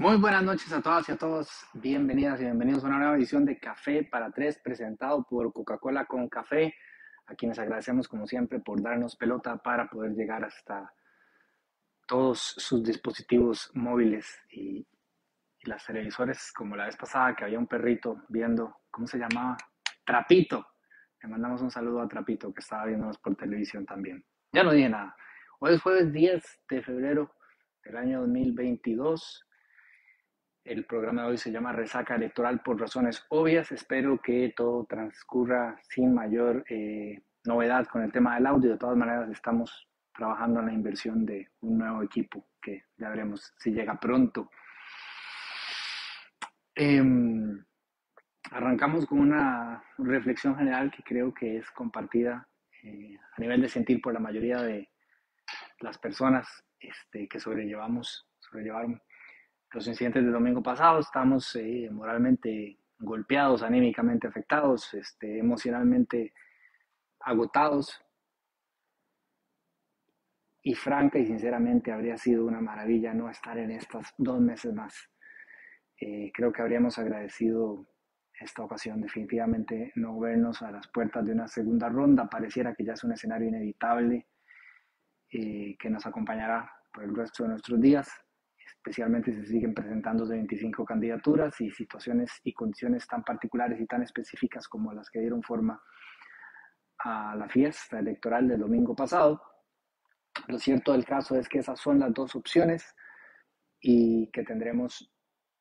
Muy buenas noches a todas y a todos. Bienvenidas y bienvenidos a una nueva edición de Café para Tres, presentado por Coca-Cola con Café, a quienes agradecemos como siempre por darnos pelota para poder llegar hasta todos sus dispositivos móviles y, las televisores, como la vez pasada que había un perrito viendo, ¿cómo se llamaba? Trapito. Le mandamos un saludo a Trapito que estaba viéndonos por televisión también. Ya no dije nada. Hoy es jueves 10 de febrero del año 2022 el programa de hoy se llama Resaca Electoral por razones obvias. Espero que todo transcurra sin mayor eh, novedad con el tema del audio. De todas maneras, estamos trabajando en la inversión de un nuevo equipo que ya veremos si llega pronto. Em, arrancamos con una reflexión general que creo que es compartida eh, a nivel de sentir por la mayoría de las personas este, que sobrellevamos, sobrellevaron los incidentes del domingo pasado, estamos eh, moralmente golpeados, anímicamente afectados, este, emocionalmente agotados. Y franca y sinceramente habría sido una maravilla no estar en estas dos meses más. Eh, creo que habríamos agradecido esta ocasión definitivamente no vernos a las puertas de una segunda ronda. Pareciera que ya es un escenario inevitable eh, que nos acompañará por el resto de nuestros días especialmente si siguen presentando de 25 candidaturas y situaciones y condiciones tan particulares y tan específicas como las que dieron forma a la fiesta electoral del domingo pasado. Lo cierto del caso es que esas son las dos opciones y que tendremos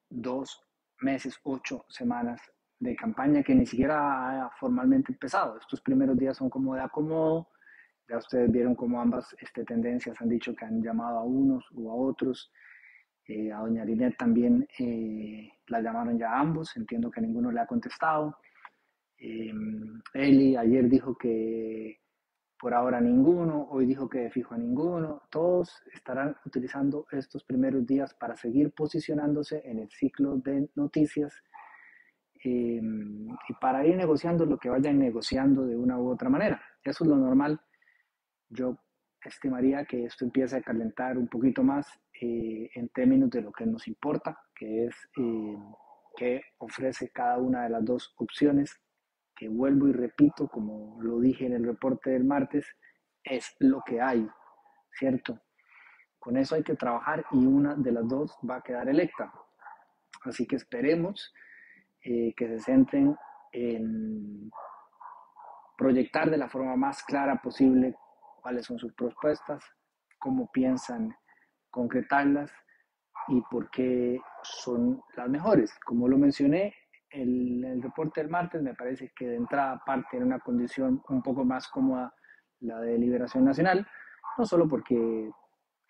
dos meses, ocho semanas de campaña que ni siquiera ha formalmente empezado. Estos primeros días son como de acomodo. Ya ustedes vieron cómo ambas este, tendencias han dicho que han llamado a unos o a otros eh, a doña Linet también eh, la llamaron ya ambos, entiendo que ninguno le ha contestado. Eh, Eli ayer dijo que por ahora ninguno, hoy dijo que de fijo a ninguno. Todos estarán utilizando estos primeros días para seguir posicionándose en el ciclo de noticias y para ir negociando lo que vayan negociando de una u otra manera. Eso es lo normal. Yo estimaría que esto empiece a calentar un poquito más eh, en términos de lo que nos importa, que es eh, qué ofrece cada una de las dos opciones, que vuelvo y repito, como lo dije en el reporte del martes, es lo que hay, ¿cierto? Con eso hay que trabajar y una de las dos va a quedar electa. Así que esperemos eh, que se centren en proyectar de la forma más clara posible cuáles son sus propuestas, cómo piensan concretarlas y por qué son las mejores. Como lo mencioné, el, el reporte del martes me parece que de entrada parte en una condición un poco más cómoda la de Liberación Nacional, no solo porque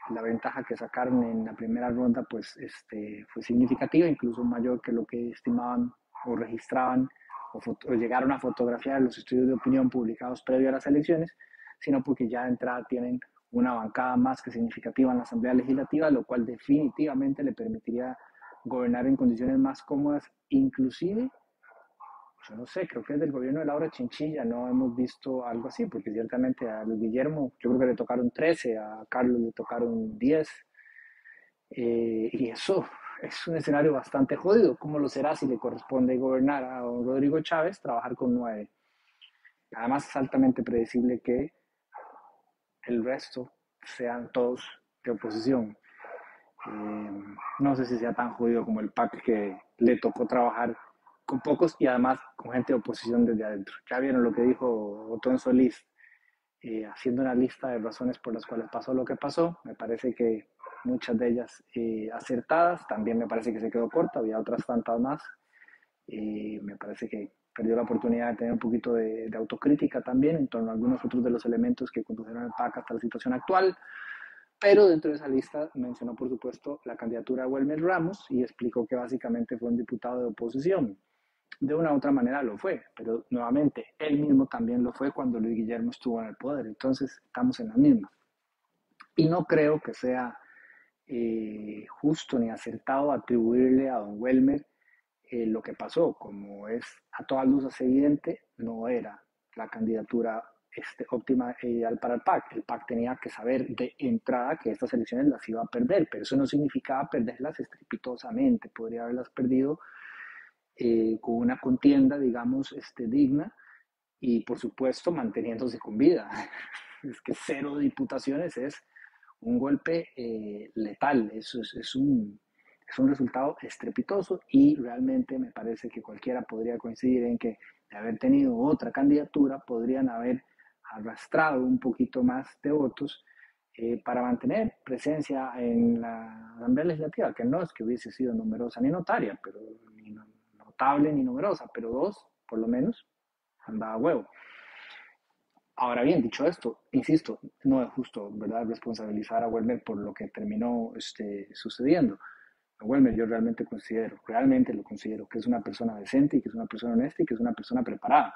la ventaja que sacaron en la primera ronda pues este, fue significativa, incluso mayor que lo que estimaban o registraban o, o llegaron a fotografiar los estudios de opinión publicados previo a las elecciones, sino porque ya de entrada tienen una bancada más que significativa en la Asamblea Legislativa, lo cual definitivamente le permitiría gobernar en condiciones más cómodas, inclusive, yo no sé, creo que desde el gobierno de Laura Chinchilla no hemos visto algo así, porque ciertamente a Luis Guillermo yo creo que le tocaron 13, a Carlos le tocaron 10, eh, y eso es un escenario bastante jodido. ¿Cómo lo será si le corresponde gobernar a Rodrigo Chávez, trabajar con 9? Además es altamente predecible que el resto sean todos de oposición. Eh, no sé si sea tan jodido como el PAC que le tocó trabajar con pocos y además con gente de oposición desde adentro. Ya vieron lo que dijo Otón Solís, eh, haciendo una lista de razones por las cuales pasó lo que pasó. Me parece que muchas de ellas eh, acertadas, también me parece que se quedó corta, había otras tantas más. me parece que perdió la oportunidad de tener un poquito de, autocrítica también en torno a algunos otros de los elementos que condujeron al PAC hasta la situación actual. Pero dentro de esa lista mencionó, por supuesto, la candidatura de Wilmer Ramos y explicó que básicamente fue un diputado de oposición. De una u otra manera lo fue, pero nuevamente él mismo también lo fue cuando Luis Guillermo estuvo en el poder. Entonces estamos en la misma. Y no creo que sea eh, justo ni acertado atribuirle a don Welmer eh, lo que pasó, como es a todas luces evidente, no era la candidatura este, óptima e ideal para el PAC. El PAC tenía que saber de entrada que estas elecciones las iba a perder, pero eso no significaba perderlas estrepitosamente, podría haberlas perdido eh, con una contienda, digamos, este, digna y por supuesto manteniéndose con vida. Es que cero diputaciones es un golpe eh, letal, eso es, es, un, es un resultado estrepitoso y realmente me parece que cualquiera podría coincidir en que de haber tenido otra candidatura podrían haber arrastrado un poquito más de votos eh, para mantener presencia en la Asamblea Legislativa, que no es que hubiese sido numerosa ni notaria, pero ni notable ni numerosa, pero dos, por lo menos, andaba huevo. Ahora bien, dicho esto, insisto, no es justo, ¿verdad?, responsabilizar a Welmer por lo que terminó este, sucediendo. Welmer yo realmente considero, realmente lo considero, que es una persona decente y que es una persona honesta y que es una persona preparada.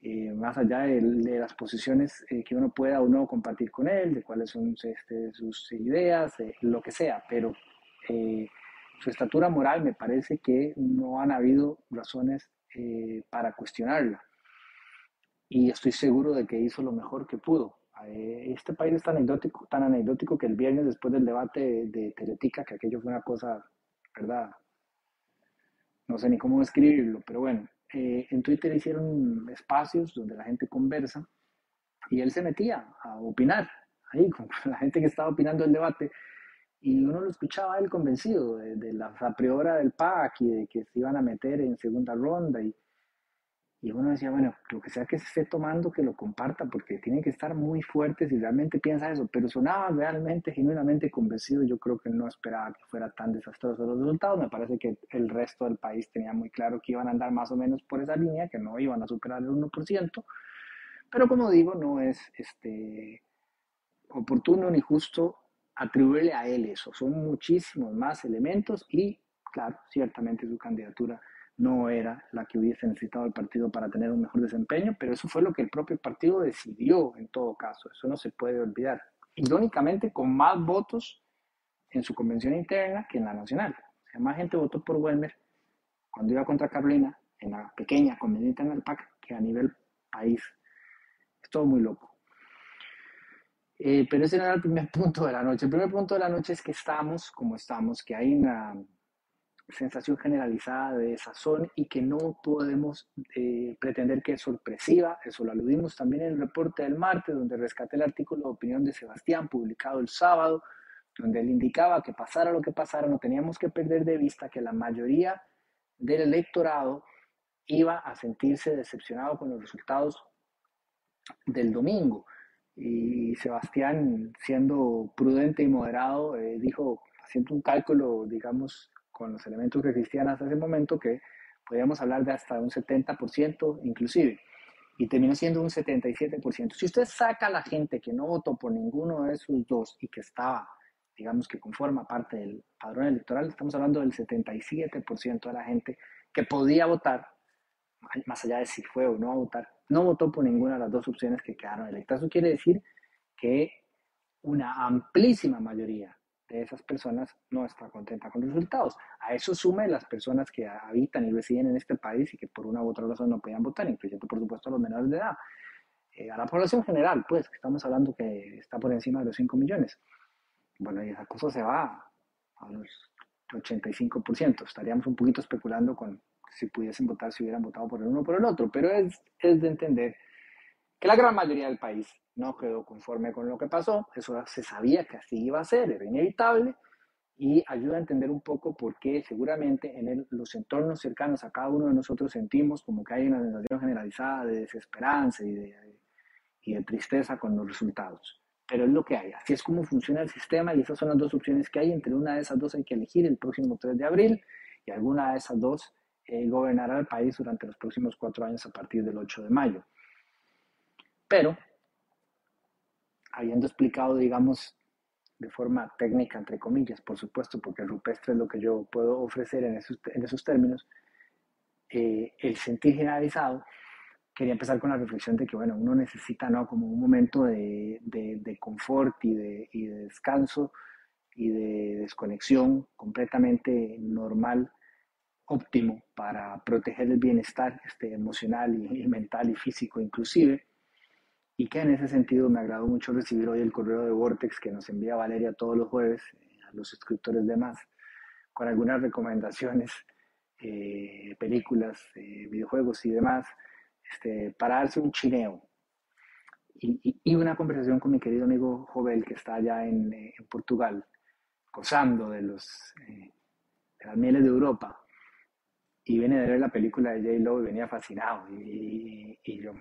Eh, más allá de, las posiciones eh, que uno pueda o no compartir con él, de cuáles son este, sus ideas, de lo que sea, pero eh, su estatura moral me parece que no han habido razones para cuestionarla y estoy seguro de que hizo lo mejor que pudo. Eh, este país es tan anecdótico, tan anecdótico que el viernes después del debate de, Teletica, que aquello fue una cosa, ¿verdad? No sé ni cómo describirlo, pero bueno, eh, en Twitter hicieron espacios donde la gente conversa y él se metía a opinar ahí con la gente que estaba opinando el debate y uno lo escuchaba él convencido de, de la a priori del PAC y de que se iban a meter en segunda ronda y, y uno decía, bueno, lo que sea que se esté tomando, que lo comparta, porque tiene que estar muy fuerte si realmente piensa eso. Pero sonaba realmente, genuinamente convencido. Yo creo que no esperaba que fuera tan desastroso los resultados. Me parece que el resto del país tenía muy claro que iban a andar más o menos por esa línea, que no iban a superar el 1%. Pero como digo, no es este, oportuno ni justo atribuirle a él eso. Son muchísimos más elementos y, claro, ciertamente su candidatura no era la que hubiese necesitado el partido para tener un mejor desempeño, pero eso fue lo que el propio partido decidió en todo caso, eso no se puede olvidar. Irónicamente, con más votos en su convención interna que en la nacional. O sea, más gente votó por Welmer cuando iba contra Carolina en la pequeña convención interna del PAC que a nivel país. Es todo muy loco. Eh, pero ese no era el primer punto de la noche. El primer punto de la noche es que estamos como estamos, que hay una sensación generalizada de desazón y que no podemos eh, pretender que es sorpresiva. Eso lo aludimos también en el reporte del martes, donde rescaté el artículo de opinión de Sebastián, publicado el sábado, donde él indicaba que pasara lo que pasara, no teníamos que perder de vista que la mayoría del electorado iba a sentirse decepcionado con los resultados del domingo. Y Sebastián, siendo prudente y moderado, eh, dijo, haciendo un cálculo, digamos, con los elementos que existían hasta ese momento, que podríamos hablar de hasta un 70% inclusive, y terminó siendo un 77%. Si usted saca a la gente que no votó por ninguno de esos dos y que estaba, digamos que conforma parte del padrón electoral, estamos hablando del 77% de la gente que podía votar, más allá de si fue o no a votar, no votó por ninguna de las dos opciones que quedaron electas. Eso quiere decir que una amplísima mayoría de esas personas no está contenta con los resultados. A eso sume las personas que habitan y residen en este país y que por una u otra razón no podían votar, incluyendo por supuesto a los menores de edad. Eh, a la población general, pues, que estamos hablando que está por encima de los 5 millones. Bueno, y esa cosa se va a los 85%. Estaríamos un poquito especulando con si pudiesen votar, si hubieran votado por el uno o por el otro, pero es, es de entender que la gran mayoría del país no quedó conforme con lo que pasó, eso se sabía que así iba a ser, era inevitable, y ayuda a entender un poco por qué seguramente en los entornos cercanos a cada uno de nosotros sentimos como que hay una sensación generalizada de desesperanza y de, y de tristeza con los resultados. Pero es lo que hay, así es como funciona el sistema y esas son las dos opciones que hay, entre una de esas dos hay que elegir el próximo 3 de abril y alguna de esas dos eh, gobernará el país durante los próximos cuatro años a partir del 8 de mayo. Pero habiendo explicado, digamos, de forma técnica, entre comillas, por supuesto, porque rupestre es lo que yo puedo ofrecer en esos, en esos términos, eh, el sentir generalizado, quería empezar con la reflexión de que, bueno, uno necesita, ¿no? Como un momento de, de, confort y de, y de descanso y de desconexión completamente normal, óptimo para proteger el bienestar este, emocional y mental y físico inclusive y que en ese sentido me agradó mucho recibir hoy el correo de Vortex que nos envía Valeria todos los jueves eh, a los suscriptores de más, con algunas recomendaciones, eh, películas, eh, videojuegos y demás, este, para darse un chineo. Y, y, una conversación con mi querido amigo Jovel, que está allá en, Portugal, gozando de, los, de las mieles de Europa, y viene de ver la película de J-Lo y venía fascinado. Y, y, yo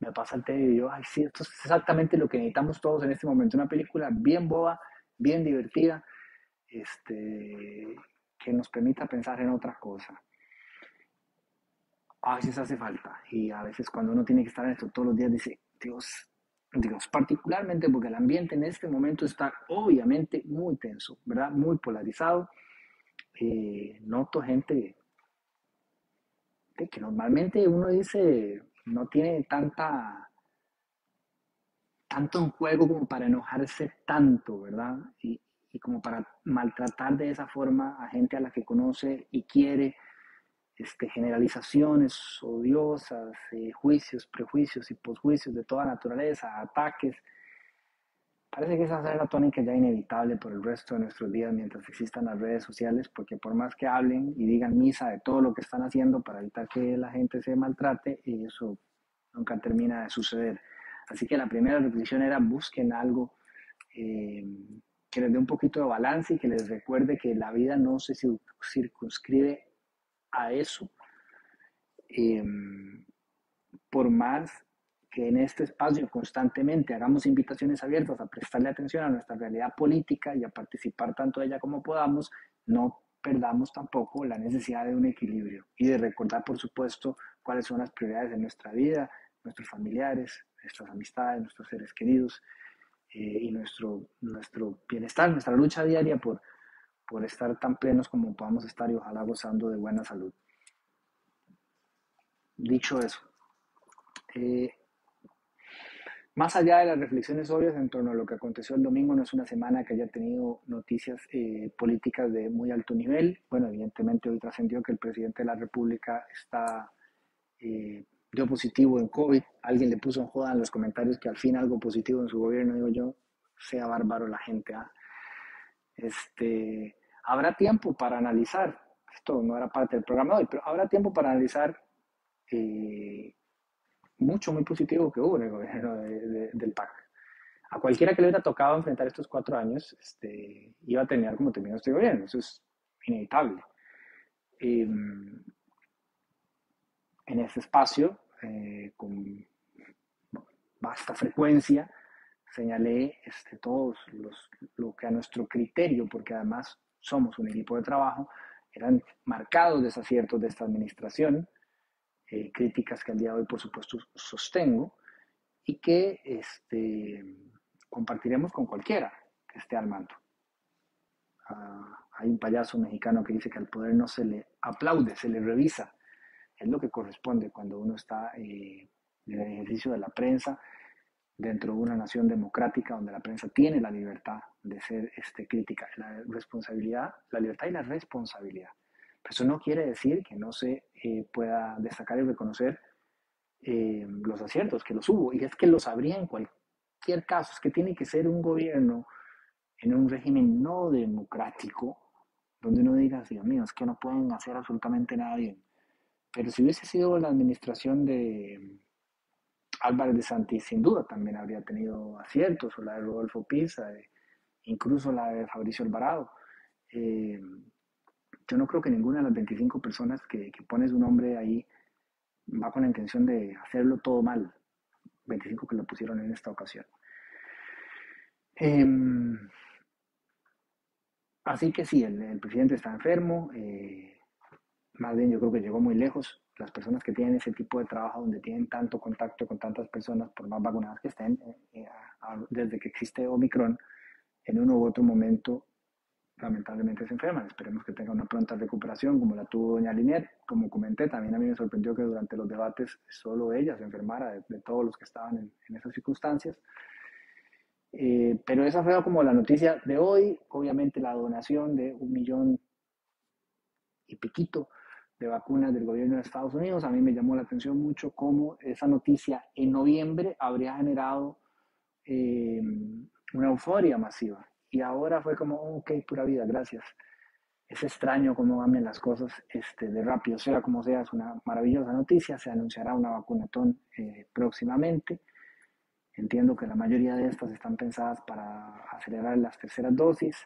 me pasa el té y yo, ay, sí, esto es exactamente lo que necesitamos todos en este momento. Una película bien boba, bien divertida, este, que nos permita pensar en otra cosa. A veces hace falta. Y a veces cuando uno tiene que estar en esto todos los días, dice, Dios, Dios, particularmente porque el ambiente en este momento está obviamente muy tenso, ¿verdad? Muy polarizado. Eh, noto gente que normalmente uno dice no tiene tanta tanto en juego como para enojarse tanto, ¿verdad? Y, como para maltratar de esa forma a gente a la que conoce y quiere, este, generalizaciones odiosas, eh, juicios, prejuicios y posjuicios de toda naturaleza, ataques, Parece que esa será la tónica ya inevitable por el resto de nuestros días mientras existan las redes sociales, porque por más que hablen y digan misa de todo lo que están haciendo para evitar que la gente se maltrate, eso nunca termina de suceder. Así que la primera reflexión era busquen algo eh, que les dé un poquito de balance y que les recuerde que la vida no se circunscribe a eso. Eh, por más que en este espacio constantemente hagamos invitaciones abiertas a prestarle atención a nuestra realidad política y a participar tanto de ella como podamos, no perdamos tampoco la necesidad de un equilibrio y de recordar, por supuesto, cuáles son las prioridades de nuestra vida, nuestros familiares, nuestras amistades, nuestros seres queridos eh, y nuestro, nuestro bienestar, nuestra lucha diaria por, por estar tan plenos como podamos estar y ojalá gozando de buena salud. Dicho eso, eh, más allá de las reflexiones obvias en torno a lo que aconteció el domingo, no es una semana que haya tenido noticias eh, políticas de muy alto nivel. Bueno, evidentemente hoy trascendió que el presidente de la República está eh, dio positivo en COVID. Alguien le puso en joda en los comentarios que al fin algo positivo en su gobierno, digo yo, sea bárbaro la gente. ¿ah? Este, habrá tiempo para analizar, esto no era parte del programa de hoy, pero habrá tiempo para analizar eh, mucho, muy positivo que hubo en el gobierno del PAC. A cualquiera que le hubiera tocado enfrentar estos cuatro años, este, iba a terminar como terminó este gobierno. Eso es inevitable. Em, en ese espacio, eh, con vasta frecuencia, señalé este, todos los, lo que a nuestro criterio, porque además somos un equipo de trabajo, eran marcados desaciertos de esta administración, eh, críticas que al día de hoy, por supuesto, sostengo y que este, compartiremos con cualquiera que esté al mando. Ah, hay un payaso mexicano que dice que al poder no se le aplaude, se le revisa. Es lo que corresponde cuando uno está eh, en el ejercicio de la prensa dentro de una nación democrática donde la prensa tiene la libertad de ser este, crítica, la responsabilidad, la libertad y la responsabilidad eso no quiere decir que no se eh, pueda destacar y reconocer eh, los aciertos, que los hubo, y es que los habría en cualquier caso, es que tiene que ser un gobierno en un régimen no democrático, donde uno diga, Dios mío, es que no pueden hacer absolutamente nada bien. Pero si hubiese sido la administración de Álvarez de Santi, sin duda también habría tenido aciertos, o la de Rodolfo Pisa, incluso la de Fabricio Alvarado. Eh, yo no creo que ninguna de las 25 personas que, que pones un nombre ahí va con la intención de hacerlo todo mal. 25 que lo pusieron en esta ocasión. Em, así que sí, el, presidente está enfermo. Eh, más bien yo creo que llegó muy lejos. Las personas que tienen ese tipo de trabajo donde tienen tanto contacto con tantas personas, por más vacunadas que estén, eh, eh, desde que existe Omicron, en uno u otro momento lamentablemente se enferman. Esperemos que tenga una pronta recuperación como la tuvo doña Linier. Como comenté, también a mí me sorprendió que durante los debates solo ella se enfermara de, todos los que estaban en, esas circunstancias. Eh, pero esa fue como la noticia de hoy. Obviamente la donación de un millón y piquito de vacunas del gobierno de Estados Unidos. A mí me llamó la atención mucho cómo esa noticia en noviembre habría generado eh, una euforia masiva. Y ahora fue como, ok, pura vida, gracias. Es extraño cómo cambian las cosas este, de rápido, sea como sea, es una maravillosa noticia. Se anunciará una vacunatón eh, próximamente. Entiendo que la mayoría de estas están pensadas para acelerar las terceras dosis.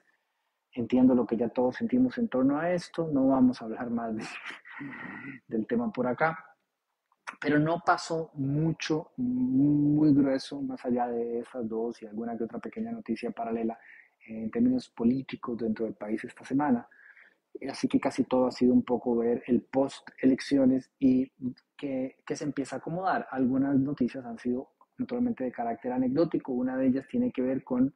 Entiendo lo que ya todos sentimos en torno a esto. No vamos a hablar más del tema por acá. Pero no pasó mucho, muy grueso, más allá de esas dos y alguna que otra pequeña noticia paralela en términos políticos dentro del país esta semana. Así que casi todo ha sido un poco ver el post elecciones y que, que se empieza a acomodar. Algunas noticias han sido naturalmente de carácter anecdótico. Una de ellas tiene que ver con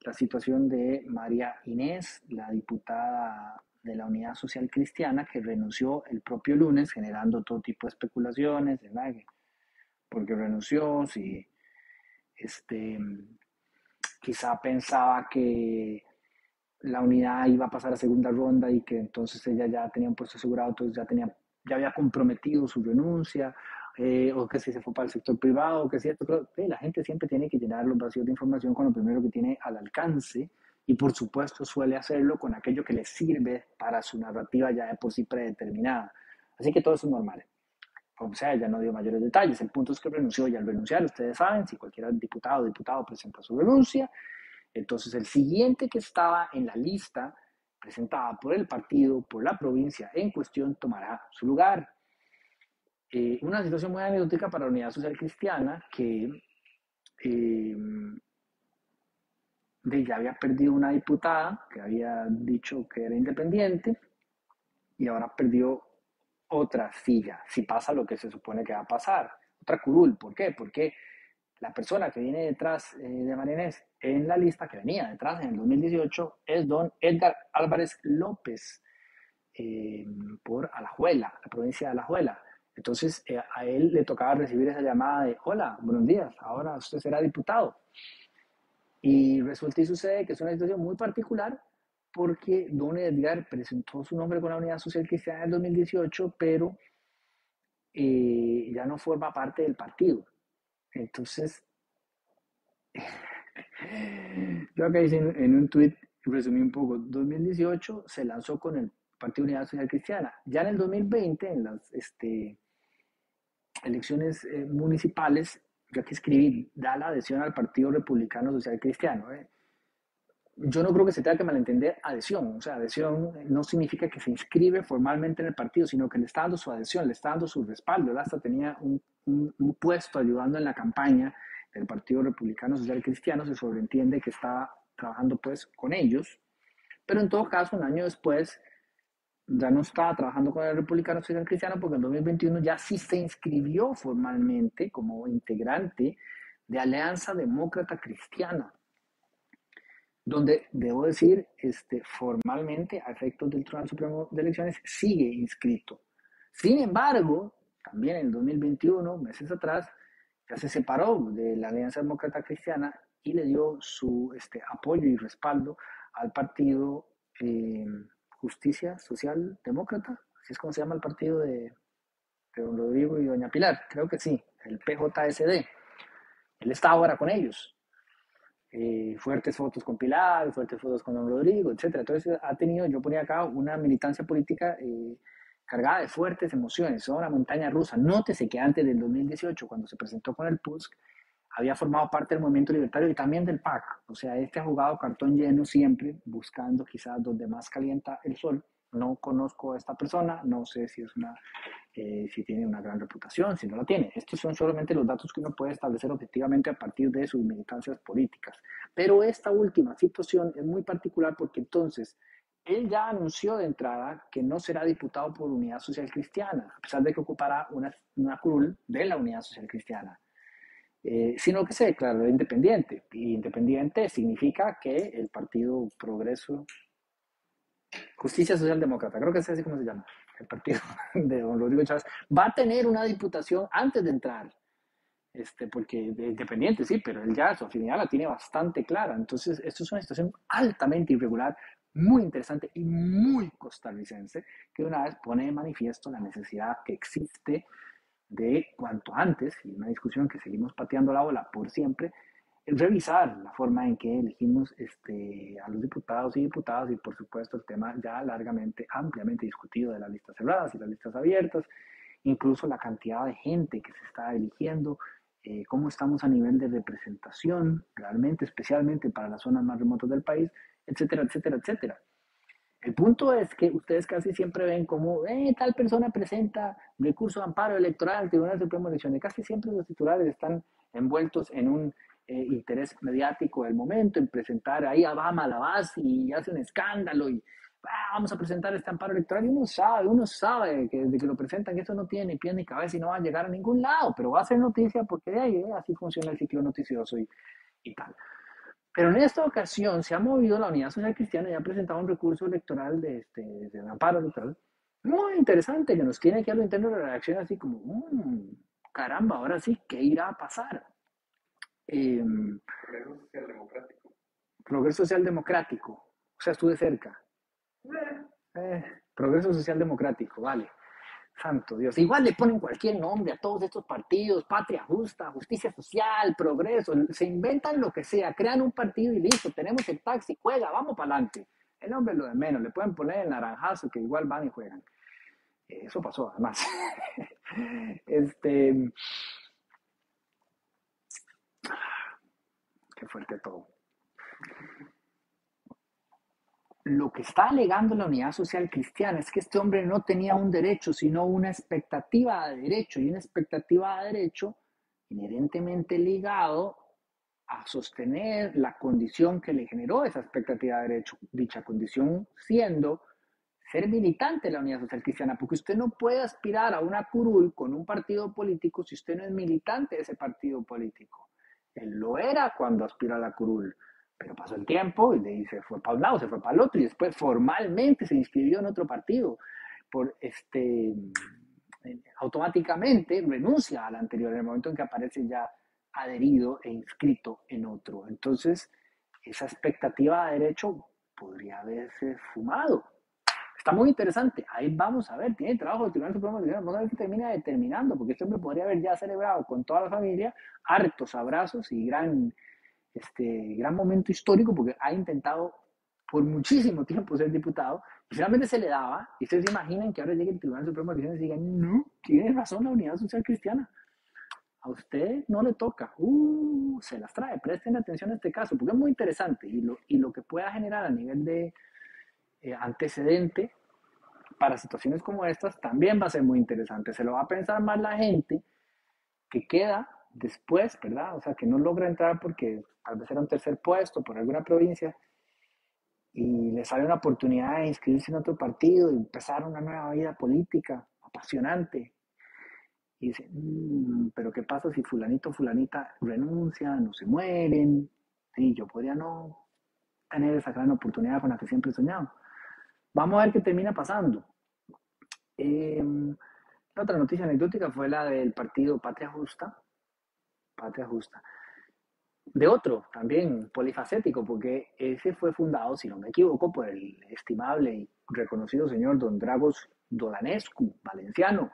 la situación de María Inés, la diputada de la Unidad Social Cristiana, que renunció el propio lunes, generando todo tipo de especulaciones, ¿verdad? porque renunció, si este, quizá pensaba que la unidad iba a pasar a segunda ronda y que entonces ella ya tenía un puesto asegurado, entonces ya, tenía, ya había comprometido su renuncia, eh, o que si se fue para el sector privado, o que si esto, pero, la gente siempre tiene que llenar los vacíos de información con lo primero que tiene al alcance y por supuesto suele hacerlo con aquello que le sirve para su narrativa ya de por sí predeterminada. Así que todo eso es normal. O sea, ya no dio mayores detalles. El punto es que renunció y al renunciar, ustedes saben, si cualquier diputado o diputado presenta su renuncia, entonces el siguiente que estaba en la lista presentada por el partido, por la provincia en cuestión, tomará su lugar. Eh, una situación muy anecdótica para la Unidad Social Cristiana que eh, ya había perdido una diputada que había dicho que era independiente y ahora perdió otra silla, si pasa lo que se supone que va a pasar. Otra curul, ¿por qué? Porque la persona que viene detrás eh, de Marinés en la lista, que venía detrás en el 2018, es don Edgar Álvarez López, eh, por Alajuela, la provincia de Alajuela. Entonces eh, a él le tocaba recibir esa llamada de, hola, buenos días, ahora usted será diputado. Y resulta y sucede que es una situación muy particular porque don Edgar presentó su nombre con la Unidad Social Cristiana en el 2018, pero ya no forma parte del partido. Entonces, yo acá hice en, un tweet, resumí un poco, 2018 se lanzó con el Partido Unidad Social Cristiana. Ya en el 2020, en las este, elecciones eh, municipales, yo aquí escribí, da la adhesión al Partido Republicano Social Cristiano. ¿eh? Yo no creo que se tenga que malentender adhesión. O sea, adhesión no significa que se inscribe formalmente en el partido, sino que le está dando su adhesión, le está dando su respaldo. Él hasta tenía un un, puesto ayudando en la campaña del Partido Republicano Social Cristiano, se sobreentiende que estaba trabajando pues con ellos, pero en todo caso un año después ya no estaba trabajando con el Republicano Social Cristiano porque en 2021 ya sí se inscribió formalmente como integrante de Alianza Demócrata Cristiana, donde debo decir, este, formalmente a efectos del Tribunal Supremo de Elecciones sigue inscrito. Sin embargo, también en el 2021, meses atrás, ya se separó de la Alianza Demócrata Cristiana y le dio su este, apoyo y respaldo al partido eh, Justicia Social Demócrata, así es como se llama el partido de, don Rodrigo y doña Pilar, creo que sí, el PJSD. Él está ahora con ellos. Eh, fuertes fotos con Pilar, fuertes fotos con don Rodrigo, etc. Entonces ha tenido, yo ponía acá una militancia política eh, cargada de fuertes emociones, son una montaña rusa. Nótese que antes del 2018, cuando se presentó con el PUSC, había formado parte del movimiento libertario y también del PAC. O sea, este ha jugado cartón lleno siempre, buscando quizás donde más calienta el sol. No conozco a esta persona, no sé si es una, eh, si tiene una gran reputación, si no la tiene. Estos son solamente los datos que uno puede establecer objetivamente a partir de sus militancias políticas. Pero esta última situación es muy particular porque entonces él ya anunció de entrada que no será diputado por Unidad Social Cristiana, a pesar de que ocupará una, una curul de la Unidad Social Cristiana, eh, sino que se declarará independiente. Y independiente significa que el Partido Progreso, Justicia Social Demócrata, creo que es así como se llama, el partido de don Rodrigo Chávez, va a tener una diputación antes de entrar. Este, porque independiente, sí, pero él ya su afinidad la tiene bastante clara. Entonces, esto es una situación altamente irregular, muy interesante y muy costarricense, que una vez pone de manifiesto la necesidad que existe de cuanto antes, y una discusión que seguimos pateando la bola por siempre, revisar la forma en que elegimos este, a los diputados y diputadas y por supuesto el tema ya largamente, ampliamente discutido de las listas cerradas y las listas abiertas, incluso la cantidad de gente que se está eligiendo, eh, cómo estamos a nivel de representación realmente, especialmente para las zonas más remotas del país, etcétera, etcétera, etcétera. El punto es que ustedes casi siempre ven como eh, tal persona presenta recurso de amparo electoral al Tribunal Supremo de Elecciones. Casi siempre los titulares están envueltos en un eh, interés mediático del momento, en presentar ahí a Obama la base y hace un escándalo y ah, vamos a presentar este amparo electoral. Y uno sabe, uno sabe que desde que lo presentan eso no tiene pie ni cabeza y no va a llegar a ningún lado, pero va a ser noticia porque de ahí eh, así funciona el ciclo noticioso y, tal. Pero en esta ocasión se ha movido la Unidad Social Cristiana y ha presentado un recurso electoral de, este, de amparo electoral muy interesante que nos tiene que a lo interno de la reacción así como, mmm, caramba, ahora sí, ¿qué irá a pasar? Em, progreso social democrático. Progreso social democrático. O sea, estuve cerca. Eh. Eh, progreso social democrático, vale. Santo Dios. Igual le ponen cualquier nombre a todos estos partidos, patria justa, justicia social, progreso, se inventan lo que sea, crean un partido y listo, tenemos el taxi, juega, vamos para adelante. El nombre es lo de menos, le pueden poner el naranjazo que igual van y juegan. Eso pasó además. este, Qué fuerte todo. Lo que está alegando la unidad social cristiana es que este hombre no tenía un derecho, sino una expectativa de derecho, y una expectativa de derecho inherentemente ligado a sostener la condición que le generó esa expectativa de derecho, dicha condición siendo ser militante de la Unidad Social Cristiana, porque usted no puede aspirar a una curul con un partido político si usted no es militante de ese partido político. Él lo era cuando aspiró a la curul, pero pasó el tiempo y se fue para un lado, se fue para el otro y después formalmente se inscribió en otro partido. Por este, automáticamente renuncia al anterior en el momento en que aparece ya adherido e inscrito en otro. Entonces, esa expectativa de derecho podría haberse fumado. Está muy interesante. Ahí vamos a ver. Tiene trabajo del Tribunal Supremo de Vamos a ver qué termina determinando, porque este hombre podría haber ya celebrado con toda la familia hartos abrazos y gran, este, gran momento histórico, porque ha intentado por muchísimo tiempo ser diputado y finalmente se le daba. Y ustedes se imaginan que ahora llegue el Tribunal Supremo de Elecciones y digan, no, tiene razón la Unidad Social Cristiana. A usted no le toca. Uh, se las trae. Presten atención a este caso, porque es muy interesante y lo, y lo que pueda generar a nivel de eh, antecedente para situaciones como estas también va a ser muy interesante. Se lo va a pensar más la gente que queda después, ¿verdad? O sea, que no logra entrar porque tal vez era un tercer puesto por alguna provincia y le sale una oportunidad de inscribirse en otro partido y empezar una nueva vida política apasionante. Y dice, mm, pero ¿qué pasa si fulanito o fulanita renuncian o se mueren? Sí, yo podría no tener esa gran oportunidad con la que siempre he soñado. Vamos a ver qué termina pasando. Em, otra noticia anecdótica fue la del partido Patria Justa. Patria Justa. De otro, también polifacético, porque ese fue fundado, si no me equivoco, por el estimable y reconocido señor don Dragos Dolanescu, valenciano,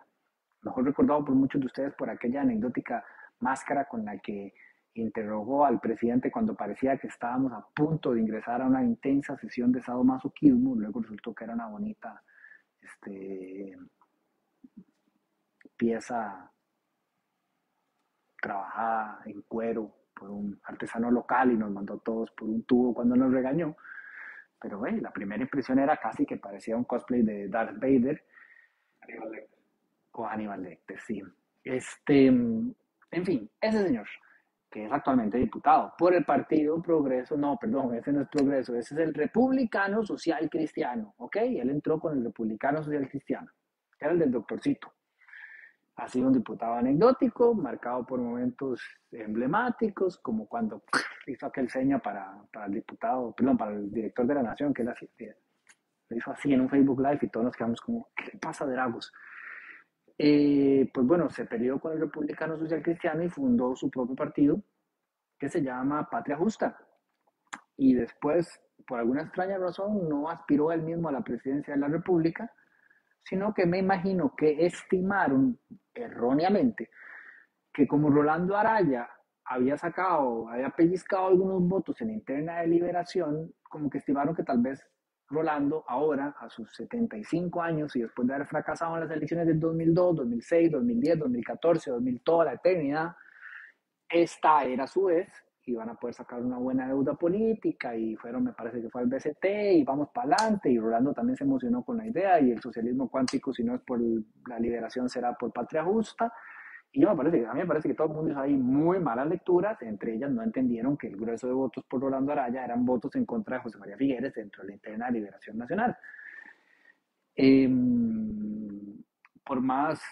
mejor recordado por muchos de ustedes por aquella anecdótica máscara con la que interrogó al presidente cuando parecía que estábamos a punto de ingresar a una intensa sesión de sadomasoquismo, luego resultó que era una bonita este, pieza trabajada en cuero por un artesano local y nos mandó todos por un tubo cuando nos regañó. Pero bueno, la primera impresión era casi que parecía un cosplay de Darth Vader. O Aníbal Lecter, sí. Este, en fin, ese señor que es actualmente diputado por el Partido Progreso, no, perdón, ese no es Progreso, ese es el Republicano Social Cristiano, ¿ok? Él entró con el Republicano Social Cristiano, era el del doctorcito. Ha sido un diputado anecdótico, marcado por momentos emblemáticos, como cuando hizo aquel seña para, para el diputado, perdón, para el director de la Nación, que él así, lo hizo así en un Facebook Live y todos nos quedamos como, ¿qué le pasa Dragos? Eh, pues bueno, se peleó con el Republicano Social Cristiano y fundó su propio partido que se llama Patria Justa. Y después por alguna extraña razón no aspiró él mismo a la presidencia de la República, sino que me imagino que estimaron erróneamente que como Rolando Araya había sacado, había pellizcado algunos votos en interna de liberación, como que estimaron que tal vez Rolando ahora, a sus 75 años y después de haber fracasado en las elecciones del 2002, 2006, 2010, 2014, 2000, toda la eternidad, esta era su vez y van a poder sacar una buena deuda política y fueron, me parece que fue al BCT y vamos para adelante y Rolando también se emocionó con la idea y el socialismo cuántico si no es por la liberación será por patria justa y yo me parece, a mí me parece que todo el mundo hizo ahí muy malas lecturas, entre ellas no entendieron que el grueso de votos por Rolando Araya eran votos en contra de José María Figueres dentro de la interna liberación nacional. Em, por más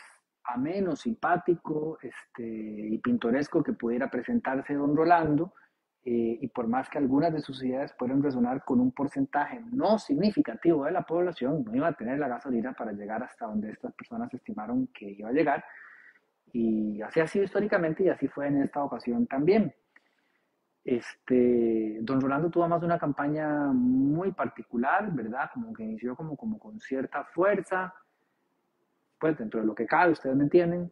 ameno, simpático este, y pintoresco que pudiera presentarse don Rolando, eh, y por más que algunas de sus ideas puedan resonar con un porcentaje no significativo de la población, no iba a tener la gasolina para llegar hasta donde estas personas estimaron que iba a llegar. Y así ha sido históricamente y así fue en esta ocasión también. Este, don Rolando tuvo más una campaña muy particular, ¿verdad? Como que inició como, como con cierta fuerza, pues dentro de lo que cabe, ustedes me entienden.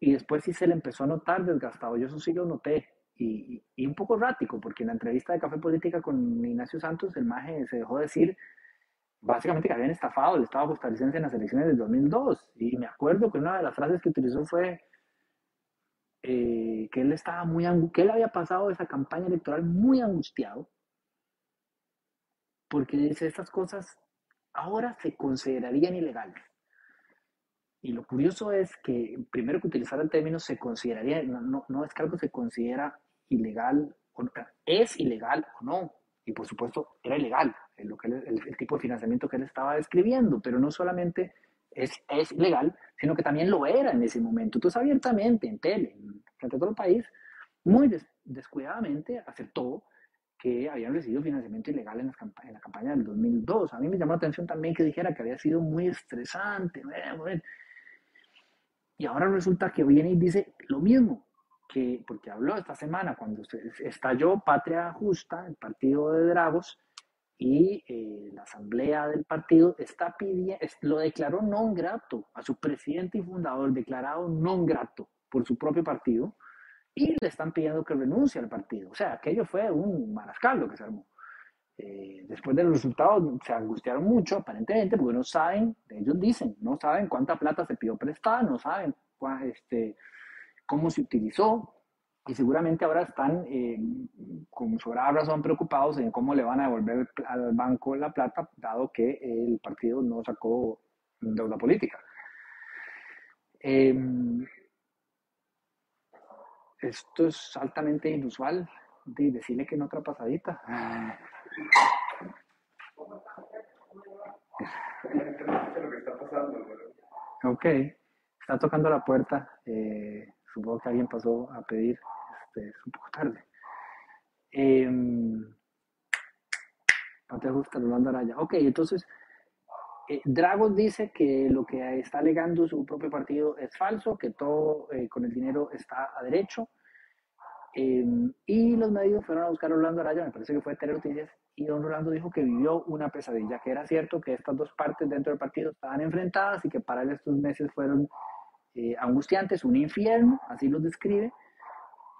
Y después sí se le empezó a notar desgastado, yo eso sí lo noté. Y, y, un poco errático, porque en la entrevista de Café Política con Ignacio Santos, el maje se dejó decir básicamente que habían estafado el Estado costarricense en las elecciones del 2002. Y me acuerdo que una de las frases que utilizó fue eh, que él estaba muy que él había pasado esa campaña electoral muy angustiado, porque dice estas cosas ahora se considerarían ilegales. Y lo curioso es que, primero que utilizar el término se consideraría, no, no, es que algo se considera ilegal, o es ilegal o no. Y por supuesto, era ilegal lo que el, tipo de financiamiento que él estaba describiendo, pero no solamente es, es ilegal, sino que también lo era en ese momento. Entonces, abiertamente, en tele, frente a todo el país, muy descuidadamente aceptó que habían recibido financiamiento ilegal en, en, la campaña del 2002. A mí me llamó la atención también que dijera que había sido muy estresante. Y ahora resulta que viene y dice lo mismo, que, porque habló esta semana cuando estalló Patria Justa, el partido de Dragos, y eh, la asamblea del partido está pidiendo, lo declaró non grato a su presidente y fundador, declarado non grato por su propio partido, y le están pidiendo que renuncie al partido. O sea, aquello fue un marascaldo que se armó. Eh, después de los resultados se angustiaron mucho, aparentemente, porque no saben, ellos dicen, no saben cuánta plata se pidió prestada, no saben este, cómo se utilizó, y seguramente ahora están eh, con sobrada razón preocupados en cómo le van a devolver al banco la plata, dado que el partido no sacó deuda política. Em, esto es altamente inusual de decirle que en otra pasadita. Ok, está tocando la puerta. Eh, supongo que alguien pasó a pedir este, un poco tarde. Eh, no te gusta Rolando Araya. Ok, entonces, eh, Dragos dice que lo que está alegando su propio partido es falso, que todo eh, con el dinero está a derecho. Em, y los medios fueron a buscar a Rolando Araya, me parece que fue Tele Noticias, y don Rolando dijo que vivió una pesadilla, que era cierto que estas dos partes dentro del partido estaban enfrentadas y que para él estos meses fueron eh, angustiantes, un infierno, así los describe,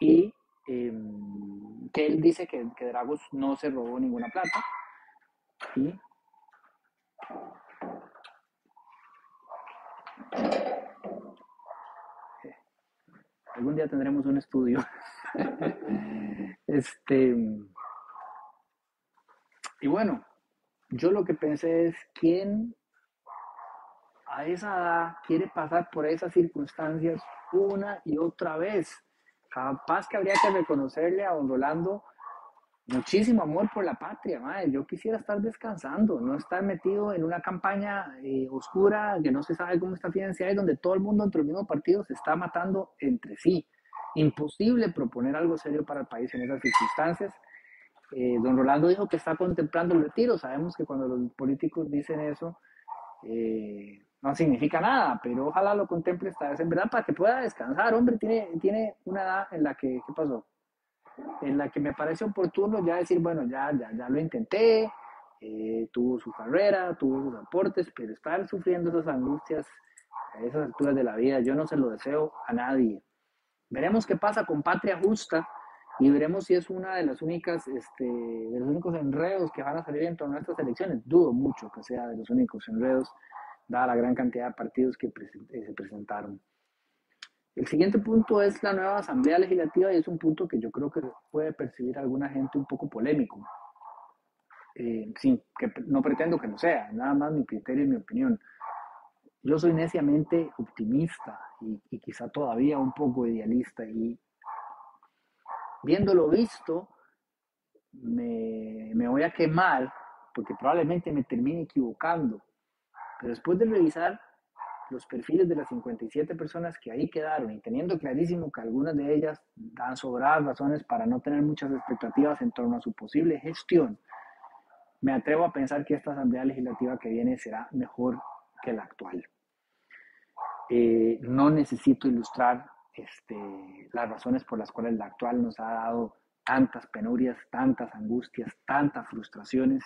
y em, que él dice que, que, Dragos no se robó ninguna plata. Y algún día tendremos un estudio. este, y bueno, yo lo que pensé es quién a esa edad quiere pasar por esas circunstancias una y otra vez. Capaz que habría que reconocerle a don Rolando muchísimo amor por la patria, madre. Yo quisiera estar descansando, no estar metido en una campaña eh, oscura que no se sabe cómo está financiada y donde todo el mundo entre el mismo partido se está matando entre sí. Imposible proponer algo serio para el país en esas circunstancias. Eh, don Rolando dijo que está contemplando el retiro. Sabemos que cuando los políticos dicen eso, eh, no significa nada, pero ojalá lo contemple esta vez en verdad para que pueda descansar. Hombre, tiene, tiene una edad en la que, ¿qué pasó? en la que me parece oportuno ya decir, bueno, ya, ya, ya lo intenté, eh, tuvo su carrera, tuvo sus aportes, pero estar sufriendo esas angustias a esas alturas de la vida, yo no se lo deseo a nadie. Veremos qué pasa con Patria Justa y veremos si es una de las únicas, este, de los únicos enredos que van a salir en torno a estas elecciones. Dudo mucho que sea de los únicos enredos, dada la gran cantidad de partidos que eh, se presentaron. El siguiente punto es la nueva Asamblea Legislativa y es un punto que yo creo que puede percibir alguna gente un poco polémico. Eh, sin, que no pretendo que no sea, nada más mi criterio y mi opinión. Yo soy neciamente optimista y, y quizá todavía un poco idealista y viéndolo visto, me, me, voy a quemar porque probablemente me termine equivocando. Pero después de revisar los perfiles de las 57 personas que ahí quedaron y teniendo clarísimo que algunas de ellas dan sobradas razones para no tener muchas expectativas en torno a su posible gestión, me atrevo a pensar que esta Asamblea Legislativa que viene será mejor que la actual. Eh, no necesito ilustrar este, las razones por las cuales la actual nos ha dado tantas penurias, tantas angustias, tantas frustraciones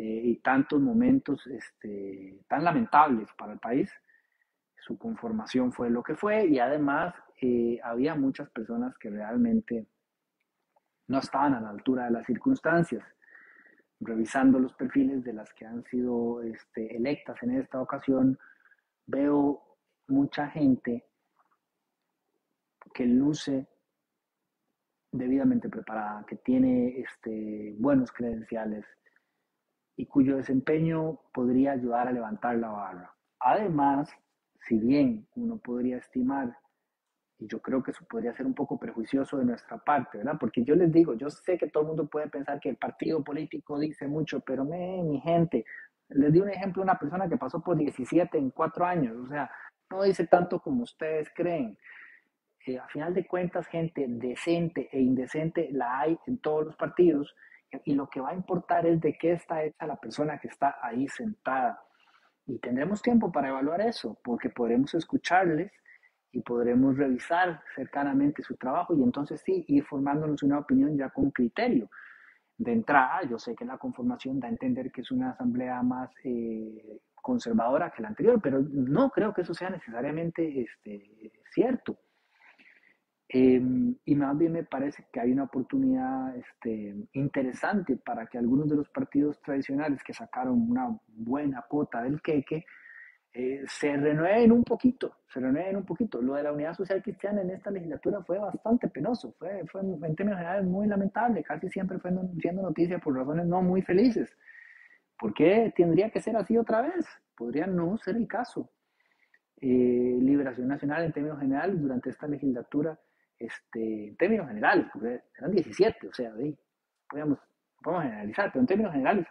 eh, y tantos momentos este, tan lamentables para el país. Su conformación fue lo que fue y además eh, había muchas personas que realmente no estaban a la altura de las circunstancias. Revisando los perfiles de las que han sido este, electas en esta ocasión, veo mucha gente que luce debidamente preparada, que tiene este, buenos credenciales y cuyo desempeño podría ayudar a levantar la barra. Además, si bien uno podría estimar, y yo creo que eso podría ser un poco prejuicioso de nuestra parte, ¿verdad? Porque yo les digo, yo sé que todo el mundo puede pensar que el partido político dice mucho, pero me, mi gente, les di un ejemplo de una persona que pasó por 17 en 4 años, o sea, no dice tanto como ustedes creen. Eh, a final de cuentas, gente decente e indecente la hay en todos los partidos y lo que va a importar es de qué está hecha la persona que está ahí sentada. Y tendremos tiempo para evaluar eso, porque podremos escucharles y podremos revisar cercanamente su trabajo y entonces sí, ir formándonos una opinión ya con criterio. De entrada, yo sé que la conformación da a entender que es una asamblea más eh, conservadora que la anterior, pero no creo que eso sea necesariamente este, cierto. Em, y más bien me parece que hay una oportunidad este, interesante para que algunos de los partidos tradicionales que sacaron una buena cuota del queque eh, se renueven un poquito, se renueven un poquito. Lo de la Unidad Social Cristiana en esta legislatura fue bastante penoso, fue, fue en términos generales muy lamentable, casi siempre fue siendo noticia por razones no muy felices. ¿Por qué tendría que ser así otra vez? Podría no ser el caso. Eh, Liberación Nacional en términos generales durante esta legislatura este, en términos generales, porque eran 17, o sea, ahí podemos, podemos generalizar, pero en términos generales,